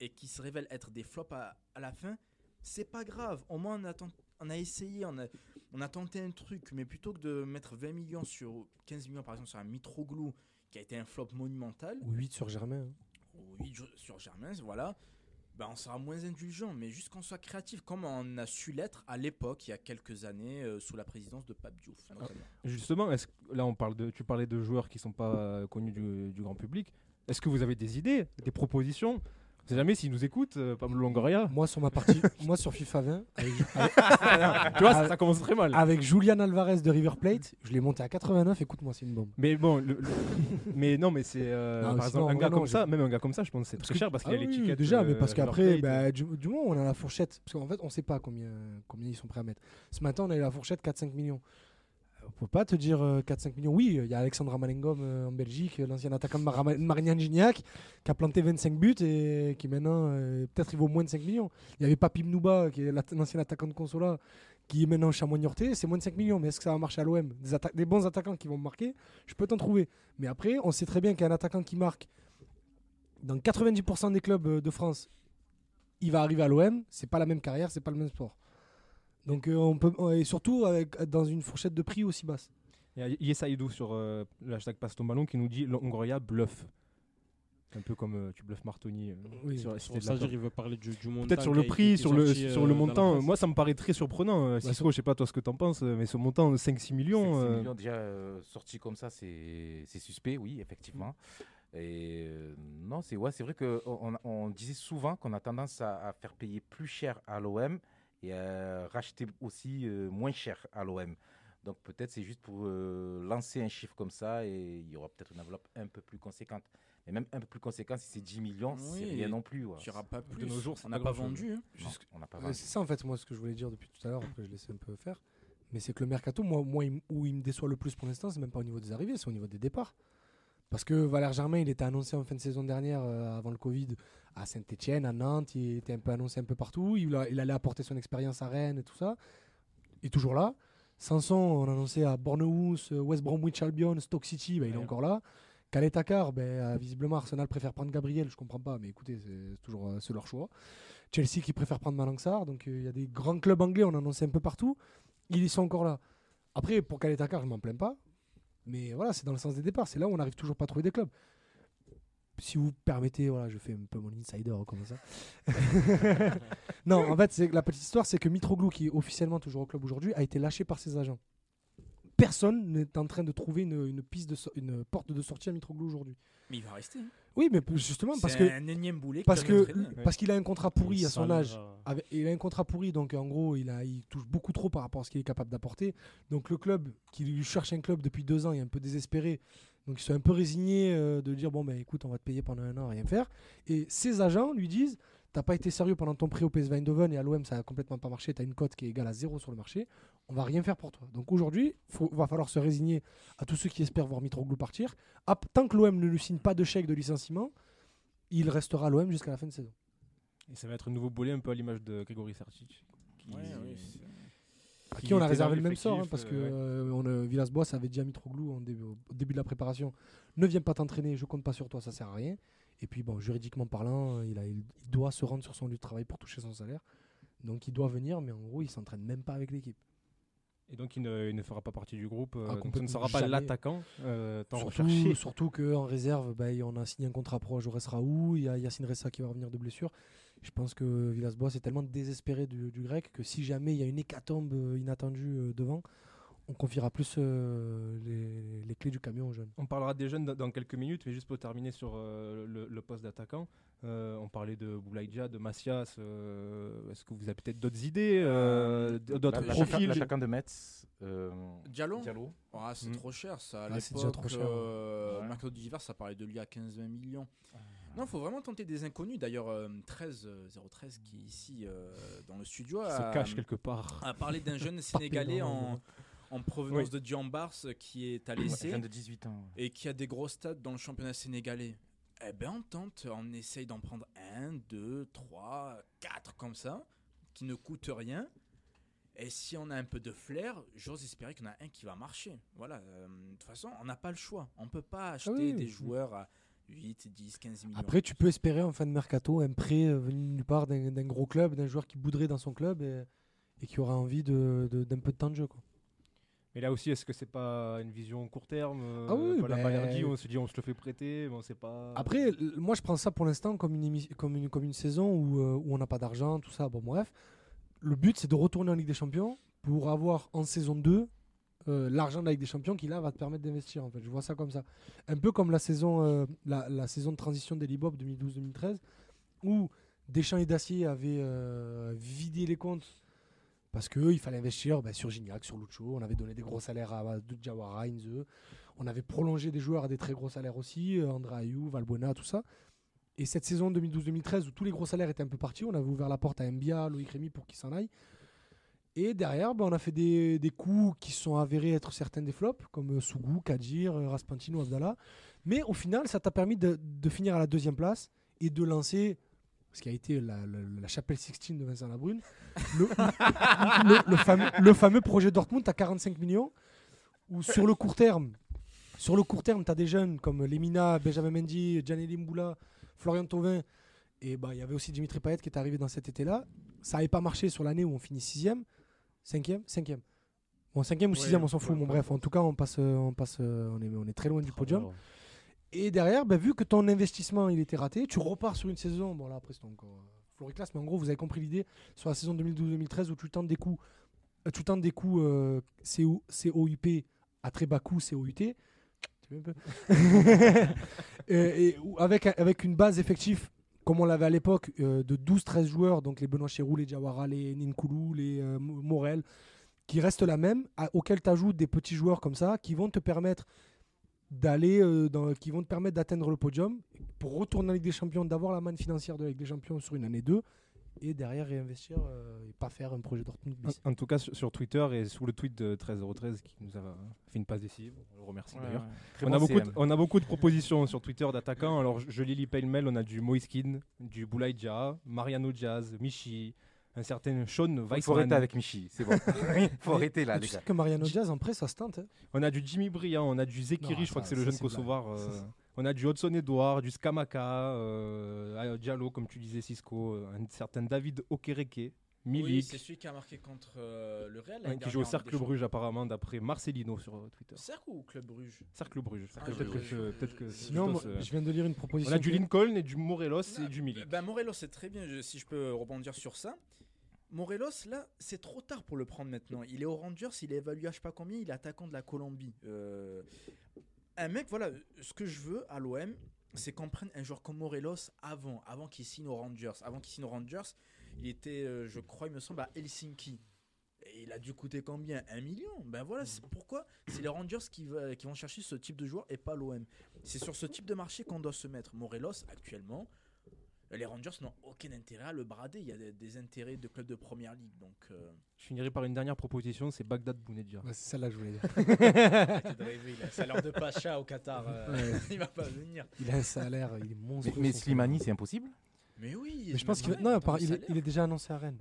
et qui se révèlent être des flops à, à la fin, c'est pas grave. Au moins, on a, on a essayé, on a, on a tenté un truc. Mais plutôt que de mettre 20 millions sur 15 millions, par exemple, sur un Mitroglou qui a été un flop monumental, Ou 8 sur Germain. hein. ou 8 sur Germain, voilà, ben on sera moins indulgent. Mais juste qu'on soit créatif, comme on a su l'être à l'époque, il y a quelques années, euh, sous la présidence de Pape Diouf. notamment. Justement, est-ce que- là on parle de, tu parlais de joueurs qui sont pas euh, connus du, du grand public. Est-ce que vous avez des idées, des propositions On sait jamais s'ils nous écoutent, euh, Pablo Longoria. Moi, sur ma partie, moi sur FIFA 20, avec, avec- tu vois, ça, ça commence très mal. avec Julian Alvarez de River Plate, je l'ai monté à 89. Écoute-moi, c'est une bombe. Mais bon, le- le- mais non, mais c'est euh, Non, par sinon, exemple un gars non, comme je- ça, même un gars comme ça, je pense que c'est très que- cher parce qu'il y a Ah oui, l'étiquette. Déjà, mais euh, parce River qu'après, Plate. bah, du, du moment où on a la fourchette, parce qu'en fait, on sait pas combien, combien ils sont prêts à mettre. Ce matin, on a eu la fourchette 4-5 millions. Peut pas te dire euh, 4-5 millions. Oui, il y a Alexandre Malengom euh, en Belgique, euh, l'ancien attaquant de Mar- Marignan Gignac, qui a planté 25 buts et qui maintenant, euh, peut-être, il vaut moins de 5 millions. Il y avait Papy Mnouba, qui est l'ancien attaquant de Consola, qui est maintenant Chamoignorté, c'est moins de 5 millions. Mais est-ce que ça va marcher à l'OM des, des bons attaquants qui vont marquer, je peux t'en trouver. Mais après, on sait très bien qu'un attaquant qui marque dans 90% des clubs euh, de France, il va arriver à l'OM, c'est pas la même carrière, c'est pas le même sport. Donc euh, on peut et surtout avec, dans une fourchette de prix aussi basse. Il y a Yesaïdou sur euh, le hashtag Passe ton ballon qui nous dit Longoria bluffe. Un peu comme euh, tu bluffes Martoni euh, Oui. sur la Sur Peur. il veut parler du, du montant. Peut-être sur le prix, sur le, sorti, sur le montant. Moi, ça me paraît très surprenant. euh, Cisco, je sais pas toi ce que t'en penses, euh, mais ce montant de 5-6 millions. 5-6 euh, millions déjà euh, sortis comme ça, c'est c'est suspect, oui, effectivement. Et euh, non, c'est ouais, c'est vrai qu'on on, on disait souvent qu'on a tendance à, à faire payer plus cher à l'OM et à racheter aussi euh, moins cher à l'OM. Donc peut-être c'est juste pour euh, lancer un chiffre comme ça et il y aura peut-être une enveloppe un peu plus conséquente. Mais même un peu plus conséquente, si c'est 10 millions, c'est rien non plus. ouais. Tu n'iras pas De nos jours, c'est on n'a pas pas grand-chose. vendu. hein. Non, on n'a pas vendu. C'est ça en fait moi ce que je voulais dire depuis tout à l'heure, après je laissais un peu faire. Mais c'est que le mercato, moi, moi il m- où il me déçoit le plus pour l'instant, c'est même pas au niveau des arrivées, c'est au niveau des départs. Parce que Valère Germain, il était annoncé en fin de saison dernière, euh, avant le Covid, à Saint-Etienne, à Nantes, il était un peu annoncé un peu partout. Il, a- il allait apporter son expérience à Rennes et tout ça. Il est toujours là. Sanson, on a annoncé à Bournemouth, euh, West Bromwich Albion, Stoke City, ben, il est Ouais. encore là. Calais Takar, ben, euh, visiblement Arsenal préfère prendre Gabriel, je comprends pas, mais écoutez, c'est toujours euh, leur choix. Chelsea qui préfère prendre Malangsar, donc euh, il y a des grands clubs anglais, on a annoncé un peu partout, ils y sont encore là. Après, pour Calais Takar, je m'en plains pas, mais voilà, c'est dans le sens des départs, c'est là où on n'arrive toujours pas à trouver des clubs. Si vous permettez, voilà, je fais un peu mon insider comme ça. non, en fait, la petite histoire, c'est que Mitroglou, qui est officiellement toujours au club aujourd'hui, a été lâché par ses agents. Personne n'est en train de trouver une, une piste de so- une porte de sortie à Mitroglou aujourd'hui. Mais il va rester. hein. Oui, mais justement parce C'est que un énième boulet. qui parce qu'il a un contrat pourri à son âge. Avec- il a un contrat pourri, donc en gros, il, a, il touche beaucoup trop par rapport à ce qu'il est capable d'apporter. Donc le club, qui lui cherche un club depuis deux ans, il est un peu désespéré. Donc ils sont un peu résignés euh, de dire bon ben écoute, on va te payer pendant un an, rien faire. Et ses agents lui disent t'as pas été sérieux pendant ton prêt au PSV Eindhoven et à l'OM ça a complètement pas marché, t'as une cote qui est égale à zéro sur le marché, on va rien faire pour toi. Donc aujourd'hui, il va falloir se résigner à tous ceux qui espèrent voir Mitroglou partir. Ah, tant que l'OM ne lui signe pas de chèque de licenciement, il restera à l'OM jusqu'à la fin de saison. Et ça va être un nouveau boulot un peu à l'image de Grégory Sartic. qui- Ouais, À qui qui on a réservé le même sort, hein, parce que euh, ouais. euh, euh, Villas-Boas avait dit à Mitroglou en début- au début de la préparation ne viens pas t'entraîner, je compte pas sur toi, ça sert à rien. Et puis, bon, juridiquement parlant, il, a, il, il doit se rendre sur son lieu de travail pour toucher son salaire. Donc, il doit venir, mais en gros, il s'entraîne même pas avec l'équipe. Et donc il ne, il ne fera pas partie du groupe. euh, Ah, donc ce ne sera pas l'attaquant euh, Surtout, surtout qu'en réserve, bah, on a signé un contrat pro à Jaurès Raoult, il y a Yacine Ressa qui va revenir de blessure. Je pense que Villas-Boas est tellement désespéré du, du grec que si jamais il y a une hécatombe euh, inattendue devant, on confiera plus euh, les, les clés du camion aux jeunes. On parlera des jeunes dans, dans quelques minutes, mais juste pour terminer sur euh, le, le poste d'attaquant, euh, on parlait de Boulaïdja, de Macias. euh, Est-ce que vous avez peut-être d'autres idées, euh, d'autres La- profils? L'attaquant de Metz. euh, Diallo Diallo. Ah, c'est Mm. trop cher ça. À Ah, c'est déjà trop cher, euh, ouais. mercato d'hiver, ça parlait de lui à 15-20 millions. Non, il faut vraiment tenter des inconnus. D'ailleurs, euh, 13 euh, 013 qui est ici euh, dans le studio qui a, se cachent quelque part a parlé d'un jeune Sénégalais en, en provenance de Diambars qui est à l'essai de 18 ans. ouais. et qui a des gros stats dans le championnat sénégalais. Eh ben on tente, on essaye d'en prendre un, deux, trois, quatre comme ça, qui ne coûtent rien. Et si on a un peu de flair, j'ose espérer en a un qui va marcher. Voilà, euh, de toute façon, on n'a pas le choix. On peut pas acheter oui, des oui. joueurs à 8, 10, 15 millions. Après, tu peux espérer en fin de mercato un prêt euh, venu nulle part d'un d'un gros club, d'un joueur qui bouderait dans son club et, et qui aura envie de- de- d'un peu de temps de jeu. Quoi. Mais là aussi, est-ce que c'est pas une vision court terme euh, Ah oui, pas la ben- on se dit on se le fait prêter, mais on sait pas. Après, moi, je prends ça pour l'instant comme une, émi- comme une, comme une saison où, euh, où on n'a pas d'argent, tout ça. Bon, bref. Le but, c'est de retourner en Ligue des Champions pour avoir en saison 2 euh, l'argent de la Ligue des Champions qui, là, va te permettre d'investir. En fait. Je vois ça comme ça. Un peu comme la saison, euh, la, la saison de transition d'Elibop 2012-2013 où Deschamps et Dacier avaient euh, vidé les comptes parce qu'il fallait investir ben, sur Gignac, sur Lucho. On avait donné des gros salaires à, à Jawara, Inze. On avait prolongé des joueurs à des très gros salaires aussi, euh, André Ayou, Valbuena, tout ça. Et cette saison 2012-2013, où tous les gros salaires étaient un peu partis, on avait ouvert la porte à Mbia, Loïc Rémy pour qu'ils s'en aillent. Et derrière, ben, on a fait des, coups qui sont avérés être certains des flops, comme euh, Sougou, Kadir, euh, Raspantino, Abdallah. Mais au final, ça t'a permis de finir à la deuxième place et de lancer ce qui a été la, la- la chapelle Sixtine de Vincent Labrune, le, le- le fameux, le fameux projet Dortmund à 45 millions, où sur le court terme, sur le court terme, tu as des jeunes comme Lemina, Benjamin Mendy, Gianelli Mboula, Florian Thauvin, et bah, il y avait aussi Dimitri Payet qui est arrivé dans cet été-là. Ça n'avait pas marché sur l'année où on finit 6ème, 5ème, 5ème. Bon, 5ème ou 6ème, on s'en fout. ouais, bon, ouais, bref, en tout cas, on, passe, on, passe, on, est, on est très loin du podium. ouais. Et derrière, bah, vu que ton investissement il était raté, tu repars sur une saison. Bon, là, après, c'est encore euh, floriclasse, mais en gros, vous avez compris l'idée sur la saison 2012-2013 où tu tentes des coups, euh, tu tentes des coups euh, CO à très bas coût, COUT. Tu et, et avec, avec une base effective comme on l'avait à l'époque euh, de 12-13 joueurs, donc les Benoît Chérou, les Jawara, les Ninkoulou, les Mo- Morel, qui reste la même, auquel tu ajoutes des petits joueurs comme ça qui vont te permettre d'aller euh, qui vont te permettre d'atteindre le podium pour retourner en Ligue des Champions, d'avoir la manne financière de la Ligue des Champions sur une année 2 et derrière réinvestir euh, et pas faire un projet Dortmund bis. En, en tout cas, sur, sur Twitter et sous le tweet de 1303 qui nous a fait une passe décisive, on le remercie d'ailleurs. On, bon a beaucoup de, on a beaucoup de propositions sur Twitter d'attaquants. Alors, je, je les lis pêle-mêle. On a du Moiskin, du Boulaye Dia, Mariano Diaz, Michi, un certain Sean Il faut arrêter avec Michi, c'est bon. Il faut arrêter là, tu sais que Mariano Diaz en prêt ça se tente. hein. On a du Jimmy Briand, on a du Zekiri, Non, je crois que c'est le jeune. Kosovar. Euh, on a du Hudson Edouard, du Skamaka, euh, Diallo, comme tu disais, Cisco, euh, un certain David Okereke, Oui, Milik, c'est celui qui a marqué contre euh, le Real. hein, qui joue au Cercle Bruges apparemment, d'après Marcelino sur euh, Twitter. Cercle ou Club Bruges? Cercle Bruges. Ah, Peut-être que, je- peut-être que c'est Sinon, je viens de lire une proposition. On a du Lincoln et du Morelos et du Milik. Ben Morelos, c'est très bien, je- si je peux rebondir sur ça. Morelos, là, c'est trop tard pour le prendre maintenant. Il est au Rangers, il est évalué à je sais pas combien, il est attaquant de la Colombie. Euh, un mec, voilà, ce que je veux à l'OM, c'est qu'on prenne un joueur comme Morelos avant, avant qu'il signe aux Rangers. Avant qu'il signe aux Rangers, il était, euh, je crois, il me semble, à Helsinki. Et il a dû coûter combien? Un million? Ben voilà, c'est pourquoi c'est les Rangers qui, va- qui vont chercher ce type de joueur et pas l'OM. C'est sur ce type de marché qu'on doit se mettre. Morelos, actuellement, les Rangers n'ont aucun intérêt à le brader. Il y a des, des intérêts de clubs de première ligue. Donc, euh, Je finirai par une dernière proposition, c'est Bagdad Bounedjah. Ouais, c'est celle-là que je voulais dire. il a un salaire de Pacha au Qatar. euh, Ouais. il va pas venir. Il a un salaire, il est Mais, monstrueux. mais Slimani, c'est impossible? Mais oui. Mais je pense qu'il va- non, par- est, il est déjà annoncé à Rennes.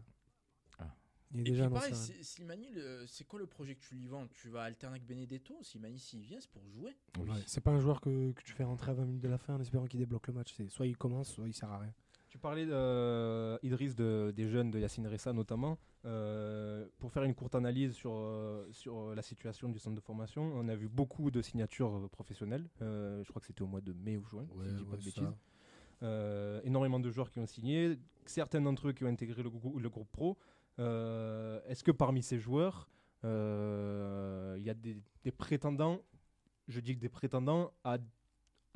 Il est Et déjà puis annoncé pareil, Slimani, c'est quoi le projet que tu lui vends? Tu vas alterner avec Benedetto Slimani, s'il vient, c'est pour jouer. Oui. Ouais, c'est pas un joueur que, que tu fais rentrer à 20 minutes de la fin en espérant qu'il débloque le match. C'est soit il commence, soit il sert à rien. Tu parlais euh, Idriss de, des jeunes de Yacine Ressa notamment. Euh, pour faire une courte analyse sur, euh, sur la situation du centre de formation, on a vu beaucoup de signatures euh, professionnelles. Euh, je crois que c'était au mois de mai ou juin, si je dis pas de bêtises. Euh, énormément de joueurs qui ont signé, certains d'entre eux qui ont intégré le groupe pro. Euh, Est-ce que parmi ces joueurs, euh, il y a des, des prétendants, je dis que des prétendants à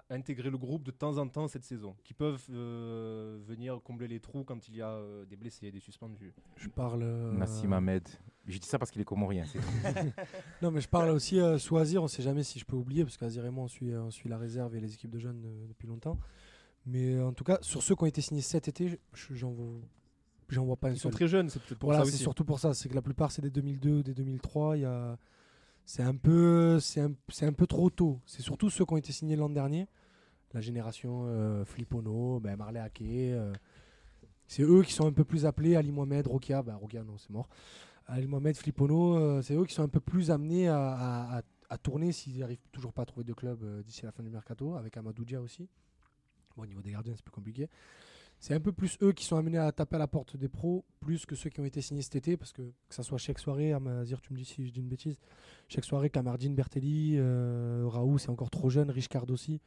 intégrer le groupe de temps en temps cette saison, qui peuvent euh, venir combler les trous quand il y a euh, des blessés, des suspendus? Je parle. euh, Nassim Ahmed. J'ai dit ça parce qu'il est comorien. Non, mais je parle aussi euh, sous Azir. On sait jamais si je peux oublier parce qu'Azir et moi on suit, on suit la réserve et les équipes de jeunes euh, depuis longtemps. Mais en tout cas, sur ceux qui ont été signés cet été, je- j'en vois, j'en vois pas un Ils sont seul. très jeunes, c'est peut-être pour voilà, ça c'est aussi. surtout pour ça. C'est que la plupart c'est des 2002, des 2003. Il y a, c'est un peu, c'est un, c'est un peu trop tôt. C'est surtout ceux qui ont été signés l'an dernier, la génération euh, Flippono, ben Marley euh, c'est eux qui sont un peu plus appelés. Ali Mohamed, Rokia, bah Rokia non, c'est mort. Ali Mohamed, Flippono, euh, c'est eux qui sont un peu plus amenés à, à- à- à tourner s'ils n'arrivent toujours pas à trouver de club euh, d'ici la fin du mercato, avec Amadou Dia aussi. Bon, au niveau des gardiens, c'est plus compliqué. C'est un peu plus eux qui sont amenés à taper à la porte des pros, plus que ceux qui ont été signés cet été, parce que que ça soit Cheikh Soirée, Amazir, tu me dis si je dis une bêtise, Cheikh Soirée, Kamardine, Bertelli, euh, Raoult, c'est encore trop jeune, Richard aussi,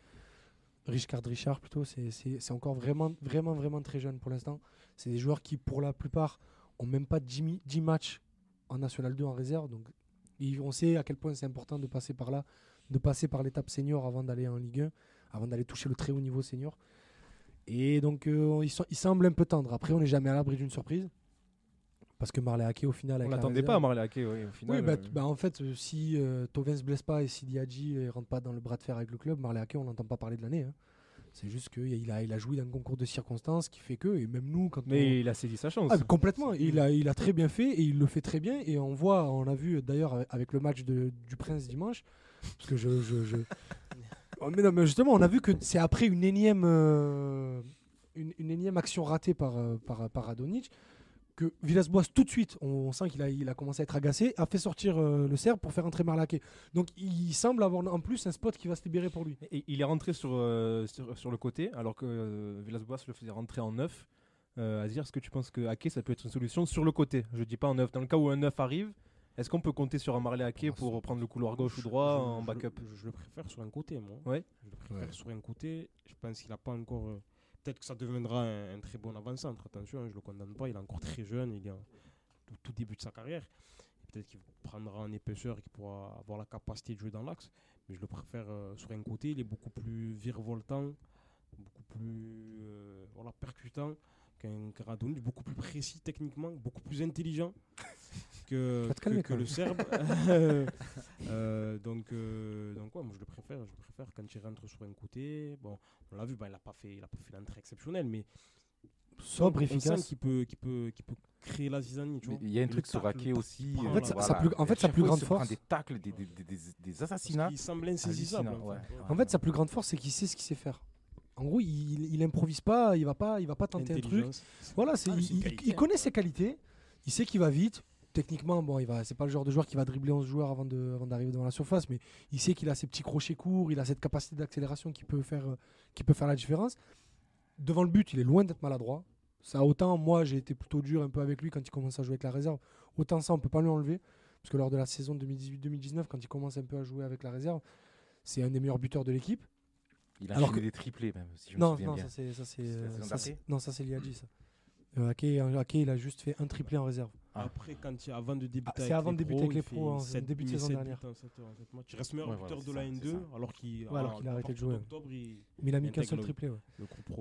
Richard Richard plutôt, c'est- encore vraiment, vraiment, vraiment très jeune pour l'instant. C'est des joueurs qui, pour la plupart, ont même pas 10, mi- 10 matchs en National 2 en réserve, donc on sait à quel point c'est important de passer par là, de passer par l'étape senior avant d'aller en Ligue 1, avant d'aller toucher le très haut niveau senior. Et donc, euh, ils, sont- ils semblent un peu tendres. Après, on n'est jamais à l'abri d'une surprise. Parce que Marley Ake, au final. On l'attendait pas à Marley Ake, oui, au final. Oui, bah, euh, bah, en fait, euh, si euh, Tovin se blesse pas et si Diadji ne rentre pas dans le bras de fer avec le club, Marley Ake, on n'entend pas parler de l'année. hein. C'est juste qu'il a, il a joué dans un concours de circonstances qui fait que, et même nous, quand on- Mais il a saisi sa chance. ah, complètement. Il a, il a très bien fait et il le fait très bien. Et on voit, on a vu d'ailleurs avec- avec le match de- du Prince dimanche, parce que je. je, je- Oh, mais non, justement, on a vu que c'est après une énième, euh, une, énième action ratée par, euh, par, Radonic que Villas-Boas, tout de suite, on, sent qu'il a, il a commencé à être agacé, a fait sortir euh, le Serbe pour faire entrer Marlaquet. Donc il semble avoir en plus un spot qui va se libérer pour lui. Et il est rentré sur, sur, le côté, alors que Villas-Boas le faisait rentrer en neuf. Euh, Azir, est-ce que tu penses que Ake, ça peut être une solution sur le côté? Je dis pas en neuf. Dans le cas où un neuf arrive, est-ce qu'on peut compter sur un Marley Ake Ah, pour c'est- prendre le couloir gauche ou droit je- en backup je, je le préfère sur un côté, moi. Ouais. Je le préfère Ouais. sur un côté. Je pense qu'il n'a pas encore. euh, Peut-être que ça deviendra un, un très bon avant-centre. Attention, hein, je ne le condamne pas. Il est encore très jeune. Il est en tout, tout début de sa carrière. Peut-être qu'il prendra en épaisseur et qu'il pourra avoir la capacité de jouer dans l'axe. Mais je le préfère euh, sur un côté. Il est beaucoup plus virevoltant, beaucoup plus euh, voilà, percutant qu'un Radonic, beaucoup plus précis techniquement, beaucoup plus intelligent. que, que, que le. Serbe. Euh, donc, euh, donc ouais, moi je le préfère. Je le préfère quand il rentre sur un côté. Bon, on l'a vu, ben, il n'a pas fait, il a pas fait l'entrée exceptionnelle, mais Sobre, on efficace. qu'il peut, qu'il peut, qu'il peut créer la zizanie. Il y a un truc sur le aussi. tacle, En euh, fait, sa- voilà. sa plus- en fait, sa plus il grande force- des tacles, des, des, des, des- des Parce assassinats. qu'il semble insaisissable. en ouais. fait. En fait, sa plus grande force, c'est qu'il sait ce qu'il sait faire. En gros, il, il improvise pas, il va pas, il va pas tenter un truc. Voilà, c'est, Ah, il, il- il hein. connaît ses qualités, il sait qu'il va vite. Techniquement, bon, il va, c'est pas le genre de joueur qui va dribbler 11 joueurs avant, de, avant d'arriver devant la surface, mais il sait qu'il a ses petits crochets courts, il a cette capacité d'accélération qui peut faire, euh, qui peut faire la différence. Devant le but, il est loin d'être maladroit. Ça, autant moi, j'ai été plutôt dur un peu avec lui quand il commence à jouer avec la réserve. Autant ça, on peut pas lui enlever, parce que lors de la saison 2018-2019, quand il commence un peu à jouer avec la réserve, c'est un des meilleurs buteurs de l'équipe. Il a Alors que- des triplés, même, si je me Non, souviens non, bien. ça c'est ça c'est euh, ça, c'est- non ça c'est Liadji ça. Euh, Ake, Ake, il a juste fait un triplé en réserve. Ah. Après, quand il, avant de débuter Ah, c'est avec avant les de débuter pros, avec il les fait pros, en sept- début de saison dernière. buts en sept- en sept matchs. Il reste meilleur Ouais, buteur voilà, de c'est la ça, N2, c'est ça. alors qu'il Ouais, alors à- qu'il a arrêté de jouer. il Mais il a mis qu'un seul triplé. ouais.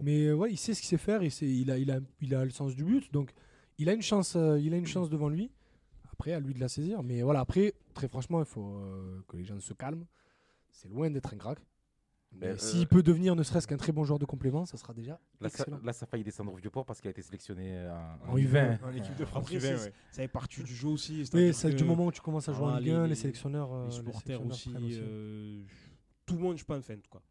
Mais ouais, il sait ce qu'il sait faire et c'est il a, il a il a le sens du but donc il a une chance euh, il a une chance devant lui. Après à lui de la saisir mais voilà après très franchement il faut euh, que les gens se calment. C'est loin d'être un crack. Mais euh, s'il peut devenir ne serait-ce qu'un très bon joueur de complément, ça sera déjà Là, ça, excellent. là, ça a failli descendre au Vieux-Port parce qu'il a été sélectionné euh, en, En U20. En équipe de France Après, U20, c'est- ouais. ça fait partie du jeu aussi. Oui, c'est du moment où tu commences à jouer en voilà, Ligue 1, les, sélectionneurs euh, les supporters sélectionneurs aussi, euh, tout le monde, je pense, enfin, en tout cas,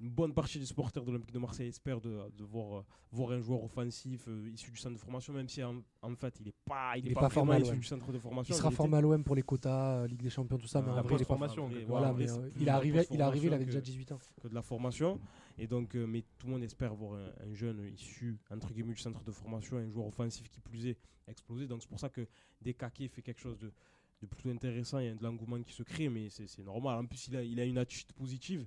une bonne partie des supporters de l'Olympique de Marseille espèrent de, de voir, euh, voir un joueur offensif euh, issu du centre de formation, même si en, en fait il n'est pas, il Il est pas, pas issu ouais. du centre de formation. Il sera formé à l'OM pour les quotas, euh, Ligue des Champions, tout ça, Ah, mais en vrai, il est pas Voilà, mais euh, il est arrivé, il est arrivé, il avait déjà que- 18 ans. que de la formation. Et donc, euh, mais tout le monde espère voir un, un jeune issu, entre guillemets, du centre de formation, un joueur offensif qui plus est exploser. Donc, c'est pour ça que dès qu'Ake fait quelque chose de, de plutôt intéressant, il y a de l'engouement qui se crée, mais c'est c'est normal. En plus, il a, il a une attitude positive.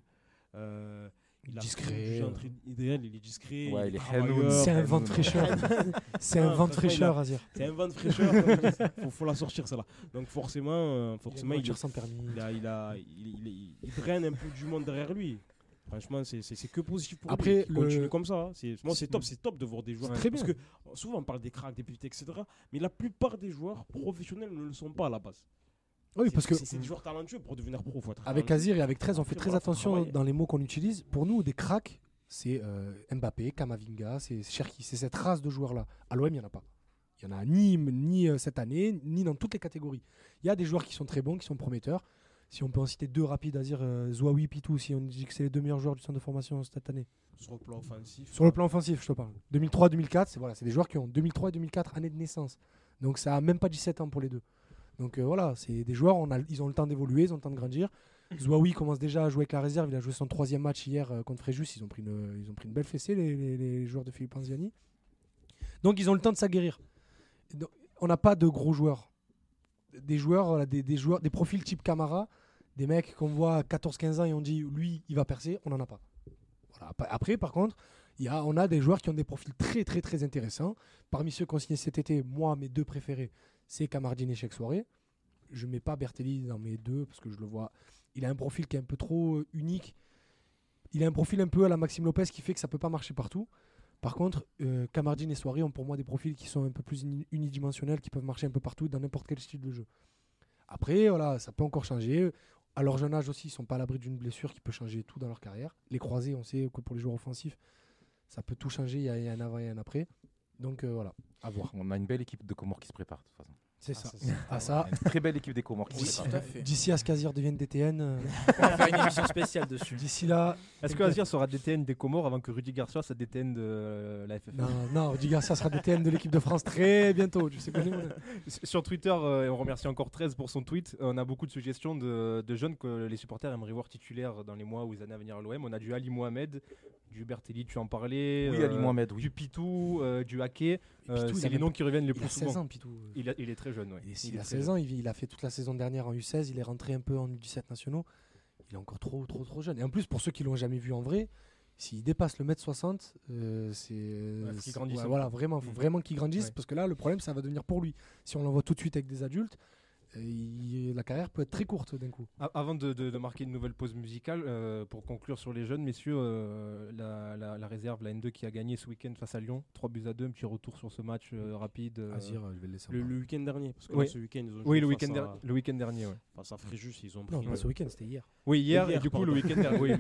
Euh, il a Discret, idéal, il est discret, Ouais, il est. C'est un vent de fraîcheur. C'est un vent de fraîcheur, Azir. C'est un vent de fraîcheur, faut, faut la sortir, celle-là. Donc, forcément, euh, Il forcément il, sans permis. il, a, il, a, il, il- il draine un peu du monde derrière lui. Franchement, c'est que positif pour Après, lui. Il le- comme ça. hein. C'est moi, c'est top, c'est top de voir des joueurs. Très Parce bien. que souvent, on parle des cracks, des pépites, etc. Mais la plupart des joueurs professionnels ne le sont pas à la base. Oui, C'est- parce que c'est des joueurs talentueux pour devenir pro. faut être avec. Azir et avec 13, on fait très attention dans les mots qu'on utilise. Pour nous, des cracks, c'est euh, Mbappé, Kamavinga, c'est Cherki, c'est cette race de joueurs-là. À l'OM, il n'y en a pas. Il n'y en a ni, ni euh, cette année, ni dans toutes les catégories. Il y a des joueurs qui sont très bons, qui sont prometteurs. Si on peut en citer deux rapides, Azir, euh, Zouaoui, Pitou, si on dit que c'est les deux meilleurs joueurs du centre de formation cette année. Sur le plan offensif. Sur le plan offensif, je te parle. 2003-2004, c'est voilà, des joueurs qui ont 2003 et 2004 année de naissance. Donc ça a même pas 17 ans pour les deux. Donc euh, voilà, c'est des joueurs, on a, ils ont le temps d'évoluer, ils ont le temps de grandir. Zouaoui commence déjà à jouer avec la réserve, il a joué son troisième match hier euh, contre Fréjus, ils ont pris une, ils ont pris une belle fessée les, les- les joueurs de Philippe Anziani. Donc ils ont le temps de s'aguerrir. Donc, On n'a pas de gros joueurs. Des joueurs, voilà, des, des joueurs, des profils type Camara, des mecs qu'on voit à 14-15 ans et on dit lui il va percer, on n'en a pas. Voilà. Après- par contre, y a, on a des joueurs qui ont des profils très très très intéressants. Parmi ceux qu'on signés cet été, moi mes deux préférés, c'est Camardine et Cheikh Soirée. Je mets pas Bertelli dans mes deux parce que je le vois. Il a un profil qui est un peu trop euh, unique. Il a un profil un peu à la Maxime Lopez qui fait que ça peut pas marcher partout. Par contre, euh, Camardine et Soirée ont pour moi des profils qui sont un peu plus uni- unidimensionnels, qui peuvent marcher un peu partout dans n'importe quel style de jeu. Après, voilà, ça peut encore changer. À leur jeune âge aussi, ils sont pas à l'abri d'une blessure qui peut changer tout dans leur carrière. Les croisés, on sait que pour les joueurs offensifs, ça peut tout changer. Il y a, il y a un avant et un après. Donc euh, voilà, à voir. On a une belle équipe de Comores qui se prépare, de toute façon. C'est Ah, ça. Ah, ça, Une très belle équipe des Comores qui prépare. d'ici à ce qu'Azir devienne DTN, euh, On va faire une émission spéciale dessus. d'ici là. Est-ce que Azir sera DTN des Comores avant que Rudy Garcia soit DTN de euh, la FFF Non, non, Rudy Garcia sera DTN de l'équipe de France très bientôt. Tu sais pas, Sur Twitter, euh, et on remercie encore 13 pour son tweet, on a beaucoup de suggestions de, de jeunes que les supporters aimeraient voir titulaires dans les mois ou les années à venir à l'OM. On a du Ali Mohamed, du Bertelli, tu en parlais. Oui, euh, Ali Mohamed, oui. Du Pitou, euh, du Haké. Euh, il c'est a les noms qui reviennent le Il plus a 16 souvent. ans, Pitou. Il, a- il est très jeune, ouais. Il, Il il a très 16 jeune. ans, il, il a fait toute la saison dernière en U16, il est rentré un peu en U17 nationaux. Il est encore trop, trop, trop jeune. Et en plus, pour ceux qui l'ont jamais vu en vrai, s'il dépasse le mètre 60, euh, c'est. Ouais, faut qu'il c'est- grandisse ouais, voilà, vraiment, faut Mm. vraiment qu'il grandisse Ouais. parce que là, le problème, ça va devenir pour lui. Si on l'envoie tout de suite avec des adultes, Et la carrière peut être très courte d'un coup. A- Avant de, de- de marquer une nouvelle pause musicale, euh, pour conclure sur les jeunes, messieurs, euh, la, la- la réserve, la N2 qui a gagné ce week-end face à Lyon, 3 buts à 2, un petit retour sur ce match euh, rapide. euh, Azir, je vais le laisser. en Le, week-end dernier, parce que Oui. ce week-end, ils ont oui, joué le week-end à- der- le week-end dernier. ouais. Face à Fréjus, ils ont pris. Non, pas ce week-end, c'était hier. Oui, hier, Hier, et du coup, pardon. le week-end dernier. oui,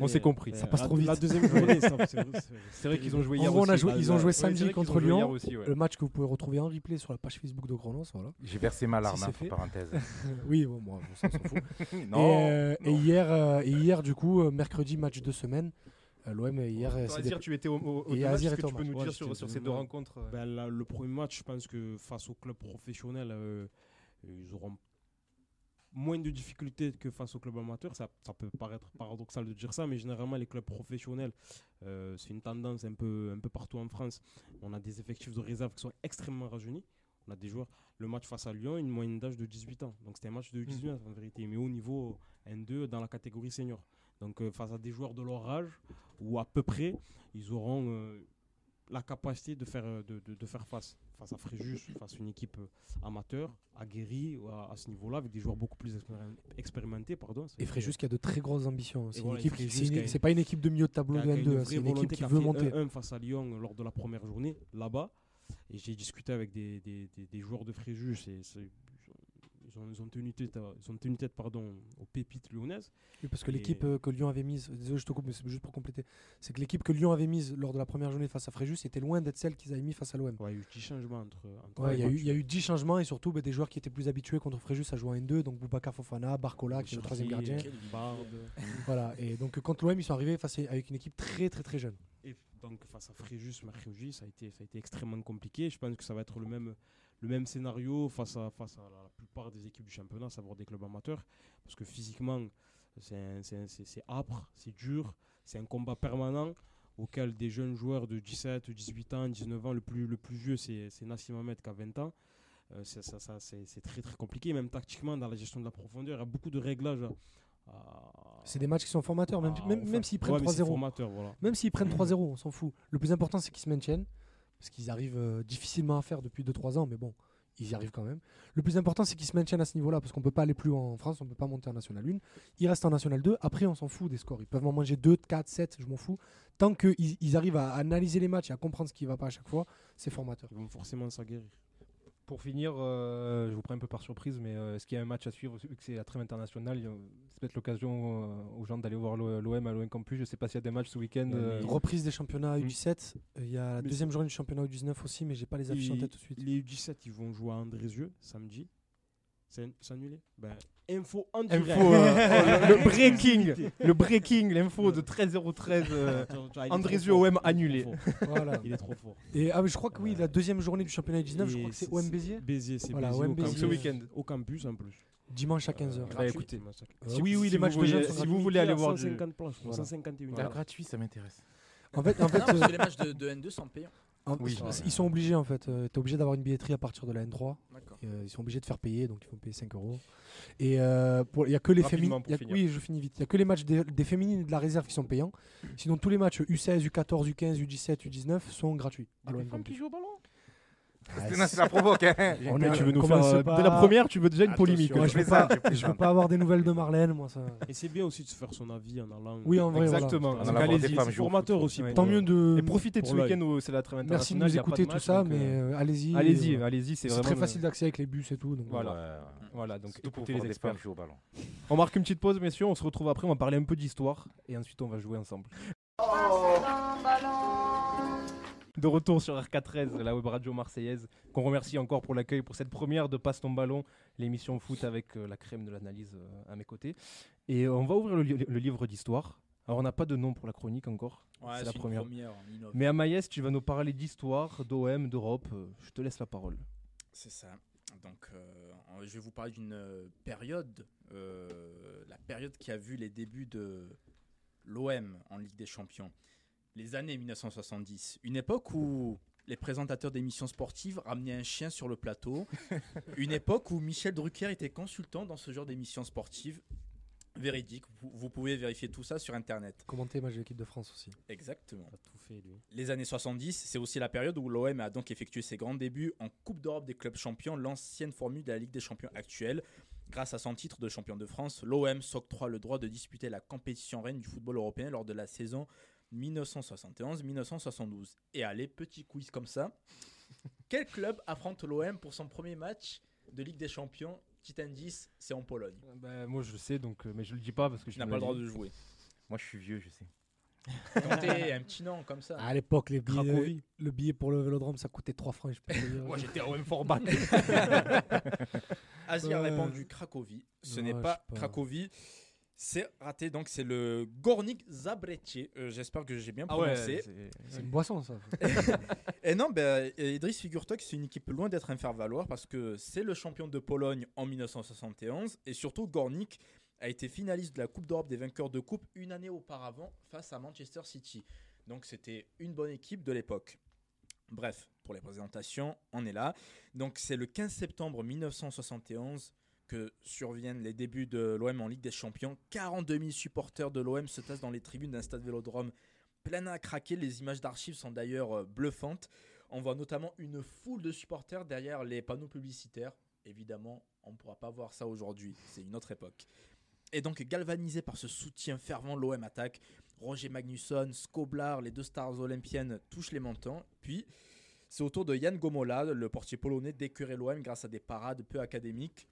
On s'est compris, ça passe trop vite. La deuxième journée, c'est vrai, qu'ils ont joué En hier gros, on a aussi. joué- ils ont joué samedi contre Lyon. Le match que vous pouvez retrouver en replay sur la page Facebook de. Voilà. J'ai versé ma larme, Oui, bon, moi, on s'en fout. non, et, euh, et hier, euh, et hier, du coup, euh, mercredi, match de semaine. L'OM, hier, Azir, dé- tu étais au, au, au Et deux matchs, Azir est-ce que tu peux match. nous Ouais, dire sur, ces deux match. rencontres Ben, là, le premier match, je pense que face au club professionnel, euh, ils auront moins de difficultés que face au club amateur. Ça, ça peut paraître paradoxal de dire ça, mais généralement, les clubs professionnels, euh, c'est une tendance un peu, un peu partout en France. On a des effectifs de réserve qui sont extrêmement rajeunis. On a des joueurs. Le match face à Lyon, une moyenne d'âge de 18 ans. Donc c'était un match de 18 ans en vérité, mais au niveau N2 dans la catégorie senior. Donc euh, face à des joueurs de leur âge, ou à peu près, ils auront euh, la capacité de faire, euh, de, de- de faire face. Face à Fréjus, face à une équipe amateur, aguerrie à, à ce niveau-là, avec des joueurs beaucoup plus expéri- expérimentés. Pardon, Et Fréjus qui a de très grosses ambitions. C'est voilà, Fréjus c'est une- pas une équipe de milieu de tableau de qui a une N2, vraie c'est une équipe qui veut monter. 1-1 face à Lyon lors de la première journée, là-bas. Et j'ai discuté avec des, des- des- des joueurs de Fréjus. et ils, ont, ils ont tenu tête, à- ils ont tenu tête pardon, aux pépites lyonnaises. Oui, parce que l'équipe euh, que Lyon avait mise, désolé je te coupe, mais c'est juste pour compléter, c'est que l'équipe que Lyon avait mise lors de la première journée face à Fréjus était loin d'être celle qu'ils avaient mis face à l'OM. Ouais, il y a eu 10 changements entre. entre Ouais, les il y, a eu- il y a eu 10 changements et surtout bah, des joueurs qui étaient plus habitués contre Fréjus à jouer en N2, donc Boubacar Fofana, Barcola qui est le troisième gardien. Bard. Voilà, et donc contre l'OM ils sont arrivés face à- avec une équipe très très très jeune. Donc face à Fréjus, mercredi, ça a été, ça a été extrêmement compliqué. Je pense que ça va être le même, le même scénario face à, face à la, plupart des équipes du championnat, à savoir des clubs amateurs. Parce que physiquement, c'est âpre, c'est dur, c'est un combat permanent auquel des jeunes joueurs de 17, 18 ans, 19 ans, le plus, le plus vieux, c'est Nassim Ahmed qui a 20 ans. Euh, c'est- très très compliqué, même tactiquement dans la gestion de la profondeur, il y a beaucoup de réglages. C'est des matchs qui sont formateurs, même, à- même, même s'ils prennent mais c'est 3-0. formateur, voilà. Même s'ils prennent 3-0, on s'en fout. Le plus important c'est qu'ils se maintiennent, parce qu'ils arrivent euh, difficilement à faire depuis 2-3 ans, mais bon, ils y arrivent quand même. Le plus important c'est qu'ils se maintiennent à ce niveau-là, parce qu'on peut pas aller plus loin en France, on peut pas monter en National 1. Ils restent en National 2, après on s'en fout des scores. Ils peuvent en manger 2, 4, 7, je m'en fous. Tant qu'ils ils arrivent à analyser les matchs et à comprendre ce qui va pas à chaque fois, c'est formateur. Ils vont forcément s'aguerrir. Pour finir, euh, je vous prends un peu par surprise, mais euh, est-ce qu'il y a un match à suivre vu que c'est la trêve internationale C'est peut-être l'occasion euh, aux gens d'aller voir l'OM à l'OM Campus. Je sais pas s'il y a des matchs ce week-end. Euh, Reprise des championnats Mm. U17, euh, il y a la Mais deuxième journée du championnat U19 aussi, mais j'ai pas les affiches en tête tout de suite. Les U17, ils vont jouer à Andrézieux samedi. C'est annulé ben, Info en Info, direct. euh, le breaking, le breaking, l'info de 13-0-13. euh, OM annulé. Voilà. Il est trop fort. Et ah, mais je crois que oui, la deuxième journée du championnat U19, je crois que c'est OM Béziers. Béziers, c'est Voilà, Béziers ce week-end. Au campus en plus. Dimanche à 15h. Bah, écoutez, Euh, Si- oui, oui, si les vous matchs de voulez- jeunes si vous voulez aller voir du- 150 places, je crois, Voilà. 151. Ah, gratuit, ça m'intéresse. En fait, en fait, Non, parce euh, que les matchs de, de N2 sont payants. en- Oui. ils sont obligés en fait. Euh, T'es obligé d'avoir une billetterie à partir de la N3. Euh, ils sont obligés de faire payer, donc ils vont payer 5 euros. Et euh, pour- il y a que les féminines. il. Oui, je finis vite. Il y a que les matchs des, des féminines et de la réserve qui sont payants. Sinon, tous les matchs U16, U14, U15, U17, U19 sont gratuits. à l'OM Campus. jouent au ballon? Ah, non, c'est la provoque. hein. On Mais est- tu veux nous commence faire euh, pas- dès la première, tu veux déjà une Attention, polémique. Moi, je je veux plaisante, pas, je plaisante. je veux pas avoir des nouvelles de Marlène, moi ça. Et c'est bien aussi de se faire son avis en allant. Oui, en vrai. Exactement. Allez-y. C'est formateur aussi. Ouais. pour, Tant mieux de. Et profitez de ce week-end où c'est la trêve Merci de nous écouter tout ça, mais euh, euh, allez-y. Allez-y, allez-y, c'est très facile d'accès avec les bus et tout. Voilà. voilà. Donc écoutez les experts. jouer au ballon. On marque une petite pause, messieurs. On se retrouve après. On va parler un peu d'histoire et ensuite on va jouer ensemble. De retour sur RK13, la web radio marseillaise, qu'on remercie encore pour l'accueil pour cette première de Passe ton ballon, l'émission foot avec euh, la crème de l'analyse euh, à mes côtés. Et euh, on va ouvrir le, li- le livre d'histoire. Alors on n'a pas de nom pour la chronique encore, Ouais, c'est la première. Mais Amaïs, tu vas nous parler d'histoire, d'OM, d'Europe. Je te laisse la parole. C'est ça. Donc, euh, je vais vous parler d'une période, euh, la période qui a vu les débuts de l'OM en Ligue des Champions. Les années 1970. Une époque où les présentateurs d'émissions sportives ramenaient un chien sur le plateau. Une époque où Michel Drucker était consultant dans ce genre d'émissions sportives. Véridique, vous, pouvez vérifier tout ça sur internet. Commenter match de l'équipe de France aussi. Exactement. Il a tout fait, lui. Les années 70, c'est aussi la période où l'OM a donc effectué ses grands débuts en Coupe d'Europe des clubs champions, l'ancienne formule de la Ligue des champions actuelle. Grâce à son titre de champion de France, l'OM s'octroie le droit de disputer la compétition reine du football européen lors de la saison 1971-1972. Et allez, petit quiz comme ça. Quel club affronte l'OM pour son premier match de Ligue des champions? Petit indice, c'est en Pologne. Ben, moi je le sais, donc, euh, mais je le dis pas parce que je me pas le droit dit. de jouer. Moi, je suis vieux, je sais. Tentez un petit nom comme ça. À l'époque, les billets, Cracovie. le billet pour le vélodrome, ça coûtait 3 francs. Je peux te le dire. Moi j'étais au même format. Asie a Euh, répondu Cracovie. Ce ouais, n'est pas. Cracovie. C'est raté, donc c'est le Gornik Zabrecie. Euh, J'espère que j'ai bien Ah ouais, prononcé. c'est- une boisson, ça. Et non, ben, euh, Idriss, figure-toi que c'est une équipe loin d'être un faire-valoir parce que c'est le champion de Pologne en 1971 et surtout Gornik a été finaliste de la Coupe d'Europe des vainqueurs de coupe une année auparavant face à Manchester City. Donc c'était une bonne équipe de l'époque. Bref, pour les présentations, on est là. Donc c'est le 15 septembre 1971 que surviennent les débuts de l'OM en Ligue des Champions. 42 000 supporters de l'OM se tassent dans les tribunes d'un stade Vélodrome plein à craquer. Les images d'archives sont d'ailleurs euh, bluffantes. On voit notamment une foule de supporters derrière les panneaux publicitaires. Évidemment, on ne pourra pas voir ça aujourd'hui. C'est une autre époque. Et donc, galvanisé par ce soutien fervent, l'OM attaque. Roger Magnusson, Skoblar, les deux stars olympiennes touchent les montants. Puis, c'est au tour de Jan Gomola, le portier polonais, d'écurer l'OM grâce à des parades peu académiques.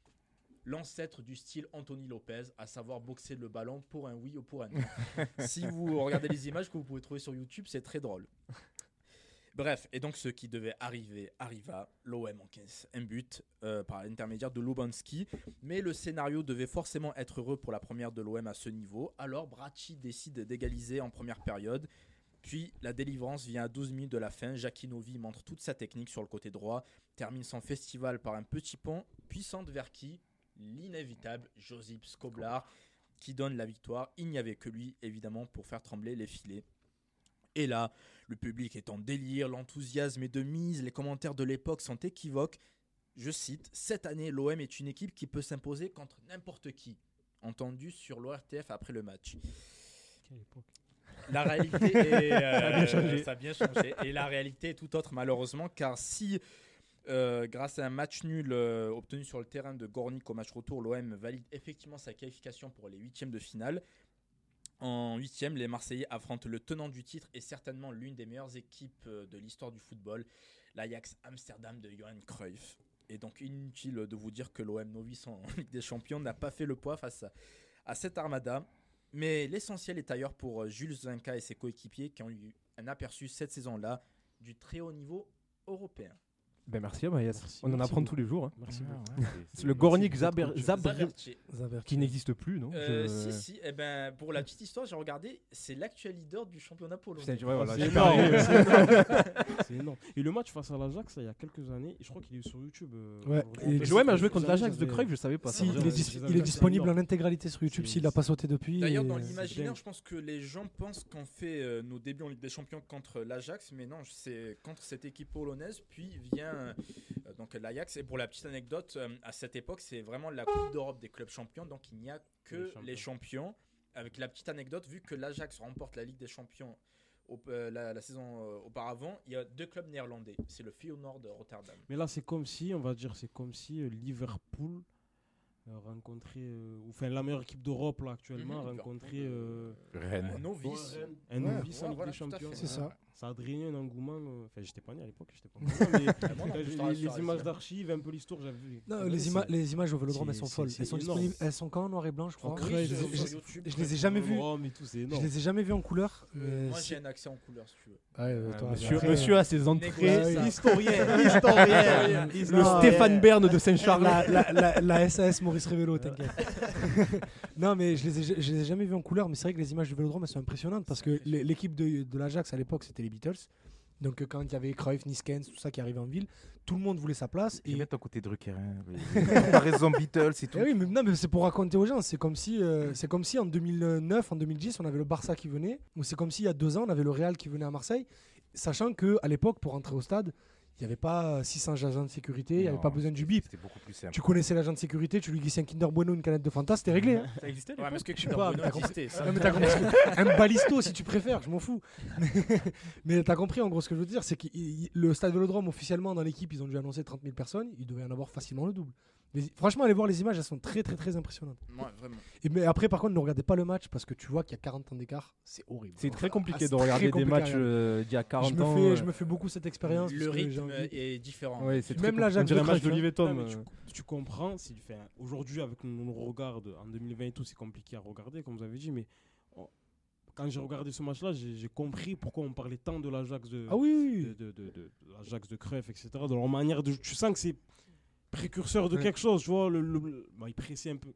L'ancêtre du style Anthony Lopez, à savoir boxer le ballon pour un oui ou pour un non. si vous regardez les images que vous pouvez trouver sur YouTube, c'est très drôle. Bref, et donc ce qui devait arriver arriva. L'OM encaisse un but euh, par l'intermédiaire de Lubanski. Mais le scénario devait forcément être heureux pour la première de l'OM à ce niveau. Alors Bracci décide d'égaliser en première période. Puis la délivrance vient à 12 minutes de la fin. Jackie Novi montre toute sa technique sur le côté droit. Termine son festival par un petit pont. Puissante vers qui L'inévitable Josip Skoblar qui donne la victoire. Il n'y avait que lui, évidemment, pour faire trembler les filets. Et là, le public est en délire, l'enthousiasme est de mise, les commentaires de l'époque sont équivoques. Je cite, Cette année, l'OM est une équipe qui peut s'imposer contre n'importe qui. Entendu sur l'ORTF après le match. Quelle époque. La réalité est, euh, Ça a bien changé. ça a bien changé. Et la réalité est tout autre malheureusement, car si euh, grâce à un match nul euh, obtenu sur le terrain de Gornik au match retour, l'OM valide effectivement sa qualification pour les huitièmes de finale. En huitième, les Marseillais affrontent le tenant du titre et certainement l'une des meilleures équipes euh, de l'histoire du football, l'Ajax Amsterdam de Johan Cruyff. Et donc inutile de vous dire que l'OM novice en Ligue des Champions n'a pas fait le poids face à, cette armada. Mais l'essentiel est ailleurs pour Jules Zinka et ses coéquipiers qui ont eu un aperçu cette saison-là du très haut niveau européen. Ben merci Amayas. Merci, On en merci apprend beaucoup. tous les jours. hein. Merci Ah, beaucoup. ouais, c'est- C'est le Gornik Zaber, qui n'existe plus, non? Euh, Je- Si, si. Eh ben, pour la petite histoire, j'ai regardé, c'est l'actuel leader du championnat polonais. Tu vois, voilà, C'est j'ai énorme, perdu. c'est énorme. C'est énorme. Et le match face à l'Ajax, il y a quelques années, je crois qu'il est sur YouTube. euh, Ouais, aujourd'hui. et Mais l'OM a joué contre l'Ajax de Cruyff, je savais pas. Si, ça. il est, dis- il est disponible en intégralité sur YouTube C'est- s'il n'a pas sauté depuis. D'ailleurs, et- dans l'imaginaire, dingue. je pense que les gens pensent qu'on fait euh, nos débuts en Ligue des Champions contre l'Ajax, mais non, c'est contre cette équipe polonaise, puis vient euh, donc l'Ajax. Et pour la petite anecdote, euh, à cette époque, c'est vraiment la Coupe d'Europe des clubs champions, donc il n'y a que Les champions. les champions. Avec la petite anecdote, vu que l'Ajax remporte la Ligue des Champions au- euh, la, la saison euh, auparavant, il y a deux clubs néerlandais. C'est le Feyenoord de Rotterdam. Mais là, c'est comme si, on va dire, c'est comme si euh, Liverpool euh, rencontrait, euh, ou enfin la meilleure équipe d'Europe là actuellement, Mhm, rencontrait euh, Rennes. Un novice. un Ouais, novice en ouais, Ligue voilà, des Champions. C'est ça. Ça a drainé un engouement. euh, Enfin, j'étais pas né à l'époque, j'étais pas encore né, mais moi non plus, je te les, images d'archives, un peu l'histoire, j'avais vu. Non, Ouais, les, ima- les images au Vélodrome, elles c'est- sont c'est- folles. Elles sont énorme. disponibles. Elles sont quand en noir et blanc, je crois. En Oui, Cruyff, je- je- les ai jamais. Oh, mais tout, c'est Je énorme. les ai jamais vus en couleur. Euh, mais moi, si- j'ai un accès en couleur, si tu veux. Ouais, euh, Ah, toi, monsieur, après, monsieur a ses entrées. Négocier ça. Historien, historien. Le Stéphane Bern de Saint-Charles. la, la, la, la SAS Maurice Révélo, t'inquiète. non, mais je les, ai, je les ai jamais vus en couleur, mais c'est vrai que les images du Vélodrome elles sont impressionnantes parce que l'é- l'équipe de, de l'Ajax à l'époque c'était les Beatles. Donc euh, quand il y avait Cruyff, Niskens, tout ça qui arrivait en ville, tout le monde voulait sa place. Et Et, mettre ton côté Drucker. Hein. Raison, Beatles et tout. Eh oui, mais, non, mais c'est pour raconter aux gens. C'est comme si, euh, c'est comme si en 2009, en 2010, on avait le Barça qui venait, ou c'est comme si il y a deux ans, on avait le Real qui venait à Marseille, sachant que à l'époque, pour entrer au stade, Il n'y avait pas 600 agents de sécurité, il n'y avait pas besoin du bip. C'était beaucoup plus simple. Tu connaissais l'agent de sécurité, tu lui glissais un Kinder Bueno, une canette de Fanta, c'était réglé. hein. Ça existait Ouais, mais est-ce que Kinder pas, Bueno mais t'as compris. existait, ça Non, mais t'as compris. un balisto si tu préfères, je m'en fous. mais t'as compris en gros ce que je veux dire, c'est que il- le stade Vélodrome officiellement dans l'équipe, ils ont dû annoncer 30 000 personnes, il devait y en avoir facilement le double. Franchement, allez voir les images, elles sont très très très impressionnantes. Ouais, vraiment. Et mais après, par contre, ne regardez pas le match parce que tu vois qu'il y a 40 ans d'écart, c'est horrible. C'est très Ah, compliqué de regarder des compliqué matchs euh, d'il y a 40 je me ans. fais, euh, je me fais beaucoup cette expérience. Le rythme envie- est différent. ouais, c'est Même compli- Jacques un de match Cruyff, d'Olivier Non, Tom. mais euh. tu, tu comprends, si, enfin, aujourd'hui avec nos regarde en 2020 et tout, c'est compliqué à regarder, comme vous avez dit, mais quand j'ai regardé ce match-là, j'ai j'ai compris pourquoi on parlait tant de l'Ajax de, Ah oui, oui, de, oui. de, de, de- de l'Ajax de Cruyff, etc. De leur manière de, tu sens que c'est précurseur de quelque chose, tu vois, le, le- le- bon, ils pressaient un peu.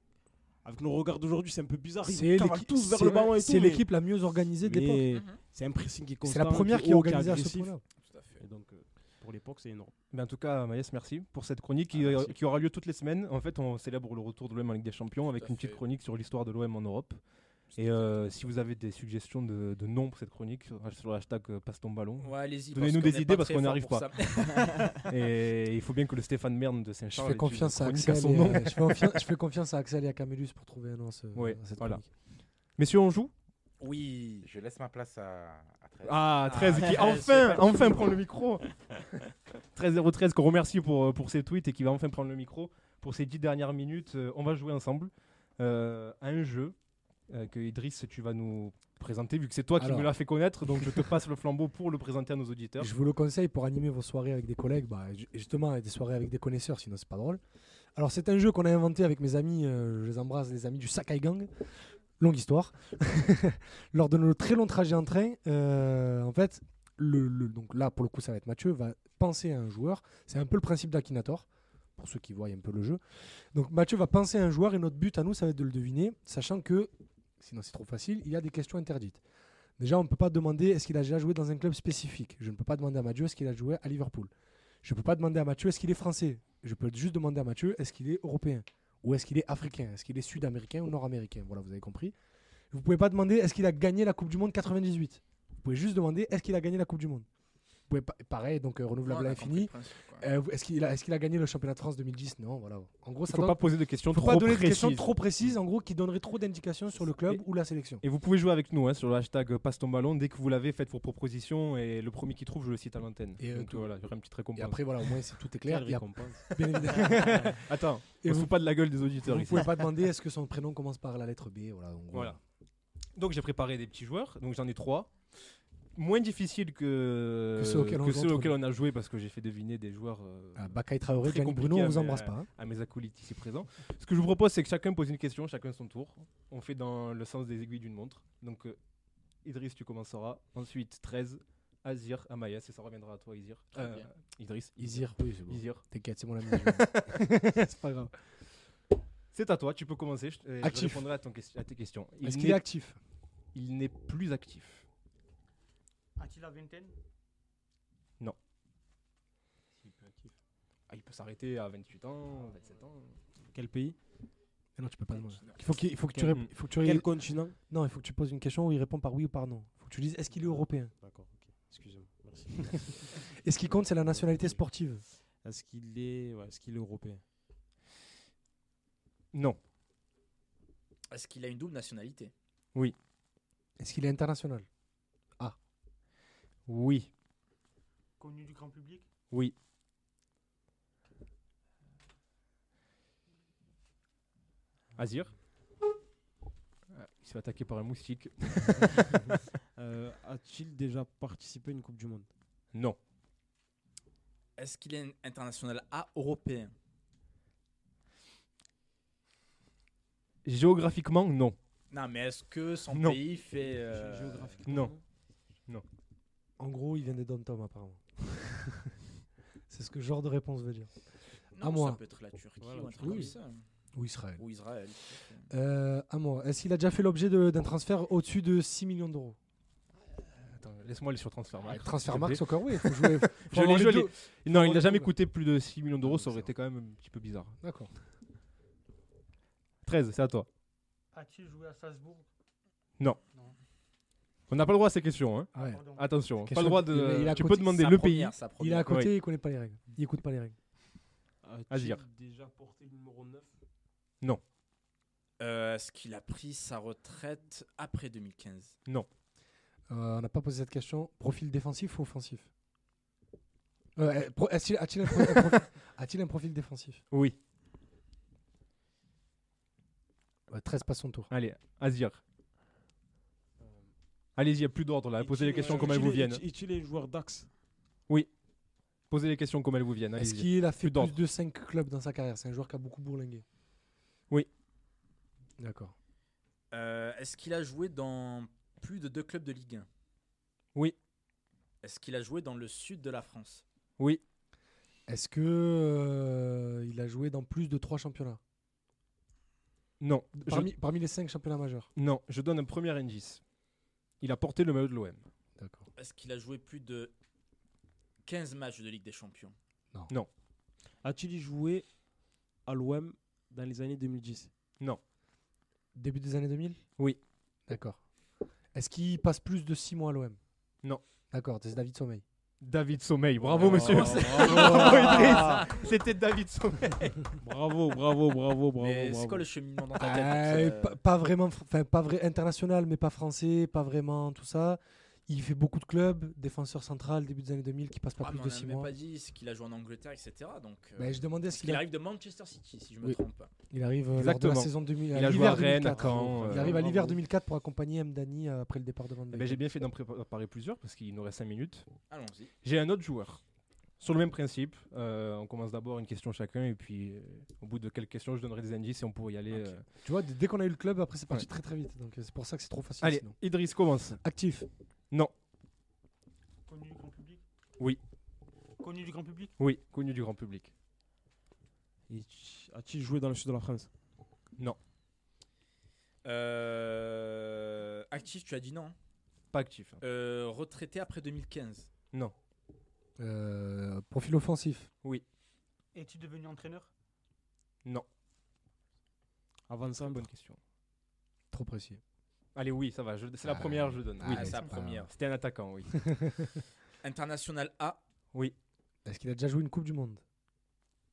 Avec nos regards d'aujourd'hui, c'est un peu bizarre, C'est ils cavalent l'équipe- tous vers c'est- le ballon et tout. C'est mais- l'équipe la mieux organisée de l'époque. mais Mhm. c'est un pressing qui est constant. C'est la première qui est haut, organisée à ce agressif. point-là. Tout à fait. Et donc, euh, pour l'époque, c'est énorme. Mais en tout cas, Maïs, merci pour cette chronique qui, Ah, merci. qui aura lieu toutes les semaines. En fait, on célèbre le retour de l'OM en Ligue des Champions avec à une petite fait. chronique sur l'histoire de l'OM en Europe. Et euh, si vous avez des suggestions de, de noms pour cette chronique, sur, sur le hashtag euh, passe ton ballon. Ouais. Donnez-nous des idées parce qu'on n'arrive pour pas. et il faut bien que le Stéphane Merne de Je Saint-Charles. fais confiance à Axel. et, euh, je, fais confiance, je fais confiance à Axel et à Camélus pour trouver un nom à, ce- Ouais, à cette voilà. chronique. Messieurs, on joue? Oui. Je laisse ma place à, à 13. Ah, 13 qui c'est enfin, enfin prend le micro. 13-0-13 qu'on remercie pour, euh, pour ses tweets et qui va enfin prendre le micro. Pour ces 10 dernières minutes, on va jouer ensemble euh, à un jeu euh, que Idriss, tu vas nous présenter, vu que c'est toi qui me l'as fait connaître. Donc je te passe le flambeau pour le présenter à nos auditeurs. Je vous le conseille pour animer vos soirées avec des collègues, bah, ju- justement des soirées avec des connaisseurs, sinon c'est pas drôle. Alors c'est un jeu qu'on a inventé avec mes amis, euh, je les embrasse, les amis du Sakai Gang. Longue histoire. Lors de nos très longs trajets en train, euh, en fait, le, le- donc là pour le coup ça va être Mathieu, va penser à un joueur. C'est un peu le principe d'Akinator, pour ceux qui voient un peu le jeu. Donc Mathieu va penser à un joueur et notre but à nous ça va être de le deviner, sachant que, sinon c'est trop facile, il y a des questions interdites. Déjà, on ne peut pas demander est-ce qu'il a déjà joué dans un club spécifique. Je ne peux pas demander à Mathieu est-ce qu'il a joué à Liverpool. Je ne peux pas demander à Mathieu est-ce qu'il est français. Je peux juste demander à Mathieu est-ce qu'il est européen ou est-ce qu'il est africain, est-ce qu'il est sud-américain ou nord-américain. Voilà, vous avez compris. Vous ne pouvez pas demander est-ce qu'il a gagné la Coupe du Monde 98. Vous pouvez juste demander est-ce qu'il a gagné la Coupe du Monde. Vous pouvez pas, pareil, donc euh, renouvelable à l'infini. Euh, est-ce qu'il a, est-ce qu'il a gagné le championnat de France 2010 Non, voilà. En gros, Il ça faut donne- pas poser de questions faut trop pas donner de questions précises. trop précises, en gros, qui donneraient trop d'indications sur le club Et- ou la sélection. Et vous pouvez jouer avec nous hein, sur le hashtag passe ton ballon. Dès que vous l'avez, faites vos propositions et le premier qui trouve, je le cite à l'antenne. Et, euh, Donc tout- voilà, il y aura une petite récompense. Et après, voilà, au moins, c'est tout est clair. Il y a récompense. bien évidemment. Attends, Et on se vous- fout pas de la gueule des auditeurs Vous ici. pouvez pas demander est-ce que son prénom commence par la lettre B? Voilà. Voilà. Donc j'ai préparé des petits joueurs, donc j'en ai trois. Moins difficiles que, Que ceux auxquels on que joue ceux entre auxquels nous. on a joué parce que j'ai fait deviner des joueurs euh, Ah, Bakay Traoré, Gianni Bruno, on vous embrasse pas. hein. à mes acolytes ici présents. Ce que je vous propose, c'est que chacun pose une question, chacun son tour. On fait dans le sens des aiguilles d'une montre. Donc euh, Idriss, tu commenceras. Ensuite 13, Azir, Amayas, et ça reviendra à toi, Izir. Euh. Idriss. Isir, oui, c'est bon. Izir. T'inquiète, c'est mon ami. je- c'est pas grave. C'est à toi, tu peux commencer. Je, je Actif. répondrai à, ton à tes questions. Il Est-ce qu'il est actif? Il n'est plus actif. A-t-il la vingtaine Ah, il peut s'arrêter à 28 ans, 27 ans. Quel pays? Mais Non, tu peux pas demander. Il faut, qu'il- il faut que tu Quel- rép- il faut que tu Quel ré- continent Non, il faut que tu poses une question où il répond par oui ou par non. Il faut que tu dises est-ce qu'il est européen? D'accord, ok. Excusez-moi. Merci. Et ce qui compte, c'est la nationalité sportive? Est-ce qu'il est, ouais, est-ce qu'il est européen? Non. Est-ce qu'il a une double nationalité? Est-ce qu'il est international? Oui. Connu du grand public? Oui. Azir? Ah, Il se fait attaquer par un moustique. Euh, A-t-il déjà participé à une Coupe du Monde? Non. Est-ce qu'il est international? A européen? Géographiquement, non. Non, mais est-ce que son Non. pays fait. euh, Géographiquement Non. En gros, il vient des dom-tom apparemment. c'est ce que ce genre de réponse veut dire. Non, À moi. Ça peut être la Turquie Voilà, ou un truc oui. comme ça. Ou Israël. Ou Israël. Euh, à moi. Est-ce qu'il a déjà fait l'objet d'un transfert au-dessus de 6 millions d'euros? Attends, laisse-moi aller sur Transfermarkt. Max, plaît. encore oui. Faut jouer, faut Je les. Non, il n'a jamais coûté plus de 6 millions d'euros, ça aurait été quand même un petit peu bizarre. D'accord. 13, c'est à toi. A-t-il joué à Salzbourg? On n'a pas le droit à ces questions. Hein. Ah ouais. Attention, pas le droit de. il- il a tu côté- peux demander le première, pays. Il est à côté, Ouais. il connaît pas les règles. Il écoute pas les règles. A-t-il dire. déjà porté le numéro 9 Euh, Est-ce qu'il a pris sa retraite après 2015 Euh, on n'a pas posé cette question. Profil défensif ou offensif? Euh, eh, a-t-il un, un profil- a-t-il un profil défensif? Oui. Ouais, 13 passe son tour. Allez, Azir. Allez-y, il n'y a plus d'ordre là. Posez les questions comme elles vous viennent. Est-il un joueur d'Axe Posez les questions comme elles vous viennent. Est-ce qu'il a fait Plus plus de 5 clubs dans sa carrière? C'est un joueur qui a beaucoup bourlingué. Oui. D'accord. Euh, Est-ce qu'il a joué dans plus de deux clubs de Ligue 1 Oui. Est-ce qu'il a joué dans le sud de la France? Oui. Est-ce que euh, il a joué dans plus de 3 championnats? Non. Je- parmi, parmi les 5 championnats majeurs? Non, je donne un premier indice. Il a porté le maillot de l'OM. D'accord. Est-ce qu'il a joué plus de 15 matchs de Ligue des Champions A-t-il joué à l'OM dans les années 2010 Non. Début des années 2000 Oui. D'accord. Est-ce qu'il passe plus de 6 mois à l'OM Non. D'accord, c'est David Sommeil. David Sommeil. Bravo, monsieur. Bravo, Bravo, Idriss. C'était David Sommeil. bravo, bravo, bravo, bravo. Mais c'est quoi le cheminement dans ta tête Euh, euh, pas, pas vraiment, enfin pas vrai international, mais pas français, pas vraiment tout ça. Il fait beaucoup de clubs, défenseur central, début des années 2000, qui passe pas ah, plus de on n'a 6 même mois. pas dit ce qu'il a joué en Angleterre, etc. Donc, euh, Ben, je demandais ce qu'il a- arrive de Manchester City, si je me Oui. trompe pas. Il arrive euh, lors de Exactement. la saison 2000. Il a joué l'hiver à Rennes, à 2004. Caen. Il euh, arrive à l'hiver bravo. 2004 pour accompagner Mdani euh, après le départ de Van Dijk. ben, J'ai bien fait d'en préparer plusieurs parce qu'il nous reste 5 minutes. Allons-y. J'ai un autre joueur. Sur le même principe, euh, on commence d'abord une question chacun et puis euh, au bout de quelques questions, je donnerai des indices et on pourrait y aller. Euh. Tu vois, dès qu'on a eu le club, après c'est parti Ouais. très très vite. Donc euh, c'est pour ça que c'est trop facile. Allez, sinon. Idriss commence. Actif. Non. Connu du grand public? Oui. Connu du grand public? Oui, connu du grand public. Et A-t-il joué dans le sud de la France? Euh, actif, tu as dit non. Pas actif. hein. Euh, retraité après 2015. Non. Euh, profil offensif? Es-tu devenu entraîneur? Non. Avant ça, Bonne question. Trop précis. Allez, oui, ça va. je- C'est la Ah, première, je donne. ah, Oui, Ah, c'est la pas- première. C'était un attaquant, oui. International A. oui. Est-ce qu'il a déjà joué une Coupe du Monde?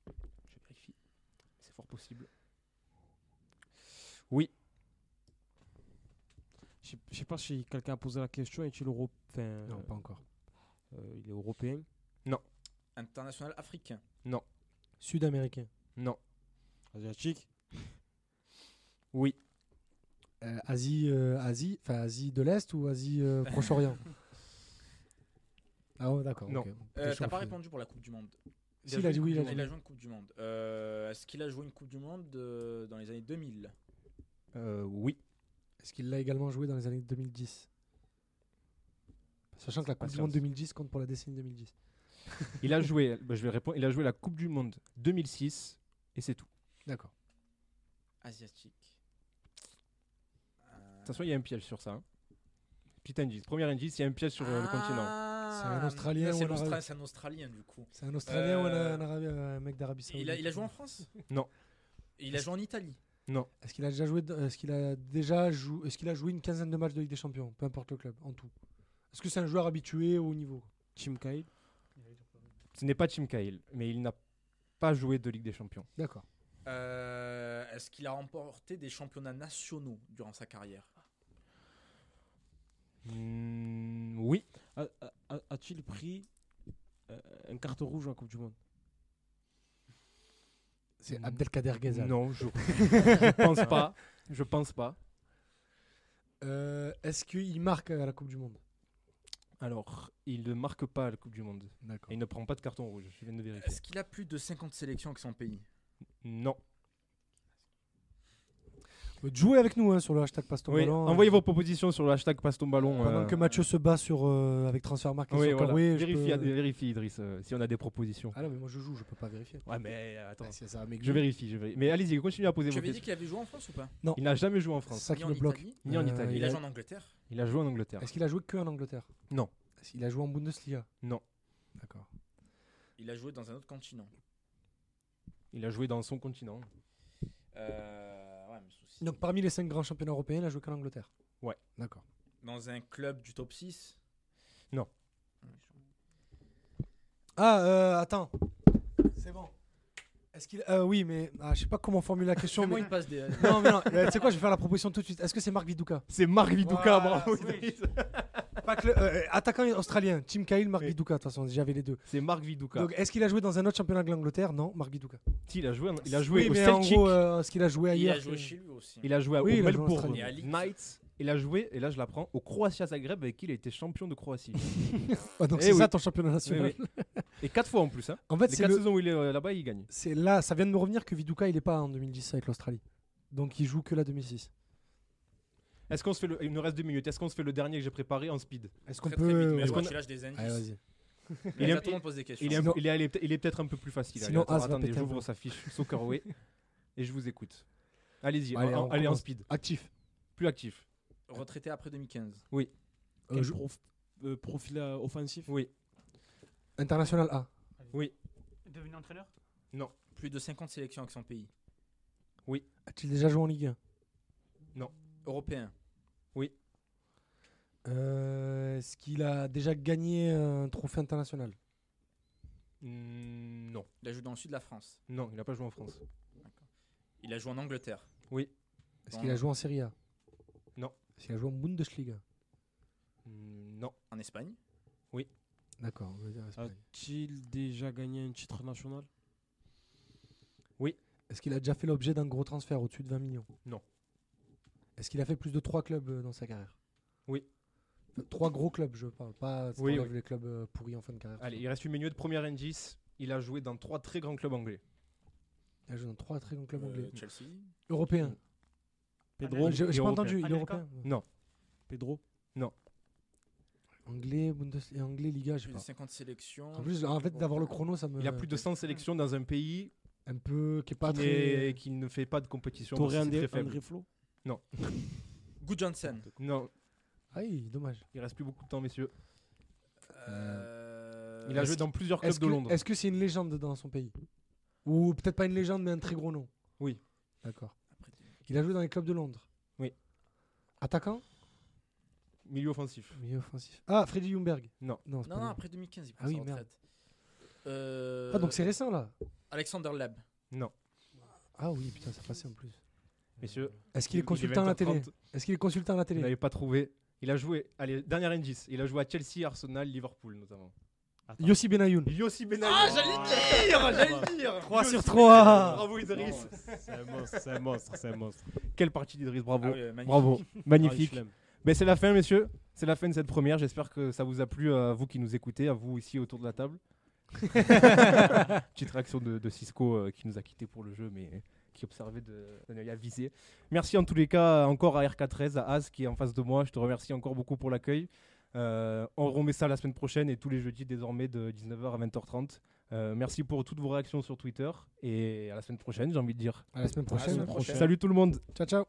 Je vérifie. C'est fort possible. Oui. je sais- je sais pas si quelqu'un a posé la question. Est-il euro... enfin, Non, euh, pas encore. euh, il est européen? International africain. Sud-américain? Non. Asiatique? Oui. Euh, Asie, euh, Asie, enfin Asie de l'Est ou Asie euh, Proche-Orient? Ah ouais, d'accord. Non. ok. Euh, T'es T'as pas répondu pour la Coupe du Monde. Si, il a dit oui, il a dit Il a joué une Coupe du Monde. Euh, Est-ce qu'il a joué une Coupe du Monde dans les années 2000 Euh, oui. Est-ce qu'il l'a également joué dans les années 2010 Sachant que la Coupe du. Monde 2010 compte pour la décennie 2010. Il a joué, bah, je vais répondre, il a joué la Coupe du Monde 2006 et c'est tout. D'accord. Asiatique. De toute façon, il y a un piège sur ça. hein. Petit indice. Premier indice, il y a un piège sur euh, le continent. Ah, C'est un Australien C'est ou un c'est un Australien du coup. C'est un Australien ou un, Euh, un Arabe- un mec d'Arabie Saoudite Il a, il a joué en France? Non. Il a joué en Italie? Non. Est-ce qu'il a déjà joué de- Est-ce qu'il a déjà joué Est-ce qu'il a joué une quinzaine de matchs de Ligue des Champions Peu importe le club, en tout? Est-ce que c'est un joueur habitué au niveau? Tim Cahill? Ce n'est pas Tim Cahill, mais il n'a pas joué de Ligue des Champions. D'accord. Euh, Est-ce qu'il a remporté des championnats nationaux durant sa carrière? Hmm, oui. A-t-il pris euh, un carte rouge en Coupe du Monde? C'est. Abdelkader Ghezal. Non, je, je pense pas. Je pense pas. Euh, Est-ce qu'il marque à la Coupe du Monde? Alors, il ne marque pas à la Coupe du Monde. Il ne prend pas de carton rouge. Je viens de vérifier. Est-ce qu'il a plus de 50 sélections avec son pays? Non. Jouez avec nous hein, sur le hashtag Passe ton Oui, ballon. envoyez vos propositions sur le hashtag passe ton ballon. Pendant euh, que Mathieu se bat sur, euh, avec Transfermarkt et oui, voilà. Je vérifie, peux- vérifie, Idriss, euh, si on a des propositions. Ah non, mais moi je joue, je peux pas vérifier. Ouais, mais euh, attends. Ah, si ça. Je vérifie, je vérifie. Mais allez-y, continuez à poser Tu vos avais dit questions. qu'il avait joué en France ou pas? Il n'a jamais joué en C'est France, ça Ni qui en me bloque. Italie ni en Euh, Italie. Il a joué en Angleterre Il a joué en Angleterre. Est-ce qu'il a joué que en Angleterre? Non. Qu'il a joué en Bundesliga? Non. D'accord. Il a joué dans un autre continent. Il a joué dans son continent. Euh. Donc parmi les cinq grands championnats européens, il a joué qu'en Angleterre Ouais. D'accord. Dans un club du top 6 Ah, euh, attends. C'est bon. Est-ce qu'il. euh, oui, mais ah, je sais pas comment formuler la question. Fais-moi mais... une passe des. Non, mais non, euh, tu sais quoi, je vais faire la proposition tout de suite. Est-ce que c'est Marc Viduka? C'est Marc Viduka, Voilà, bravo. oui. Pas que le- euh, Attaquant australien, Tim Cahill, Marc Oui. Viduka, de toute façon, j'avais les deux. C'est Marc Viduka. Donc, est-ce qu'il a joué dans un autre championnat de l'Angleterre? Non, Marc Viduka. Si, il a joué, il a joué oui, au mais en Celtic. gros, euh, est-ce qu'il a joué Il ailleurs a joué chez lui aussi. Il a joué Oui, il joué en Melbourne à. Knights. Il a joué, et là je l'apprends, au Croatia Zagreb avec qui il a été champion de Croatie. Ah, donc Eh c'est oui. ça ton championnat national. Oui, et quatre fois en plus. Hein. En fait, Les c'est quatre le- saisons où il est euh, là-bas, il gagne. c'est là, ça vient de me revenir que Viduka, il est pas en 2010 avec l'Australie. Donc il joue que la 2006. Est-ce qu'on se fait le... Il nous reste deux minutes. Est-ce qu'on se fait le dernier que j'ai préparé en speed? Est-ce qu'on peut. est-ce qu'on- tu lâches des indices. Allez, Il est- là, tout le monde pose des questions. il est, un- Sinon- il est, allé- il est peut-être un peu plus facile. Allez, Sinon, attends, attendez, j'ouvre sa fiche Soccerway et je vous écoute. Allez-y, Allez, en, on allez en commence. speed. Actif. Plus actif. Retraité après 2015. Euh, Quel je- prof- euh, profil euh, offensif? Oui. International A. Devenu entraîneur? Plus de 50 sélections avec son pays. A-t-il déjà joué en Ligue 1 Européen. Euh, Est-ce qu'il a déjà gagné un trophée international? Mm, non. Il a joué dans le sud de la France. Non, il n'a pas joué en France. Il a joué en Angleterre. Est-ce qu'il a joué en Serie A? Non. Est-ce qu'il a joué en Bundesliga? Mm, non. En Espagne? D'accord, on va dire Espagne. A-t-il déjà gagné un titre national? Est-ce qu'il a déjà fait l'objet d'un gros transfert au-dessus de 20 millions? Non. Est-ce qu'il a fait plus de 3 clubs euh, dans sa carrière? Oui. Enfin, Trois gros clubs, je parle, pas si Oui, oui. les clubs euh, pourris en fin de carrière. Allez, il reste une minute. Premier indice. Il a joué dans trois très grands clubs anglais. Il a joué dans trois très grands clubs Euh, anglais. Européen. Européens. Pedro, J'ai pas européen. entendu, il est européen. Non. Pedro? Anglais, Bundes... et anglais, Liga, je sais Plus de pas. 50 sélections. En plus, en fait, d'avoir le chrono, ça me. Il a plus de 100 sélections dans un pays Un peu. qui est pas qui, très. n'est- qui ne fait pas de compétition. Torre c'est très André, faible. André Flo Good Johnson. Non, Ah oui, dommage. il reste plus beaucoup de temps, messieurs. Euh, Il a joué dans plusieurs clubs de Londres. est-ce que c'est une légende dans son pays? Ou peut-être pas une légende, mais un très gros nom? Oui. D'accord. après- Il a joué dans les clubs de Londres? Oui. Attaquant? Milieu offensif. Milieu offensif. Ah, Freddy Ljungberg Non. Non, Non, non, après 2015, il prend Ah oui, sa merde. retraite. Euh, Ah, donc c'est récent là Alexander Leb. Non. Ah oui, putain, ça passait en plus. Messieurs, Est-ce qu'il est consultant à la télé 20h30. Est-ce qu'il est consultant à la Vous télé n'avez pas trouvé. Il a joué. Allez, dernier indice. Il a joué à Chelsea, Arsenal, Liverpool notamment. Yossi Benayoun. Yossi Benayoun. Ah, j'allais le dire J'allais le dire 3 Yossi sur Benayoun. 3 Bravo Idriss. C'est un monstre, c'est un monstre, c'est un monstre. Quelle partie d'Idriss, bravo. Ah oui, magnifique. Bravo, magnifique. Ah, Ben, c'est la fin, messieurs. C'est la fin de cette première. J'espère que ça vous a plu à vous qui nous écoutez, à vous ici autour de la table. Petite réaction de, de Cisco euh, qui nous a quittés pour le jeu, mais qui observait de- d'un œil avisé. Merci en tous les cas encore à RK13, à Az qui est en face de moi. Je te remercie encore beaucoup pour l'accueil. Euh, on remet ça la semaine prochaine et tous les jeudis désormais de 19h à 20h30. Euh, merci pour toutes vos réactions sur Twitter et à la semaine prochaine, j'ai envie de dire. À la semaine À la prochaine. semaine prochaine. Salut tout le monde. Ciao, ciao.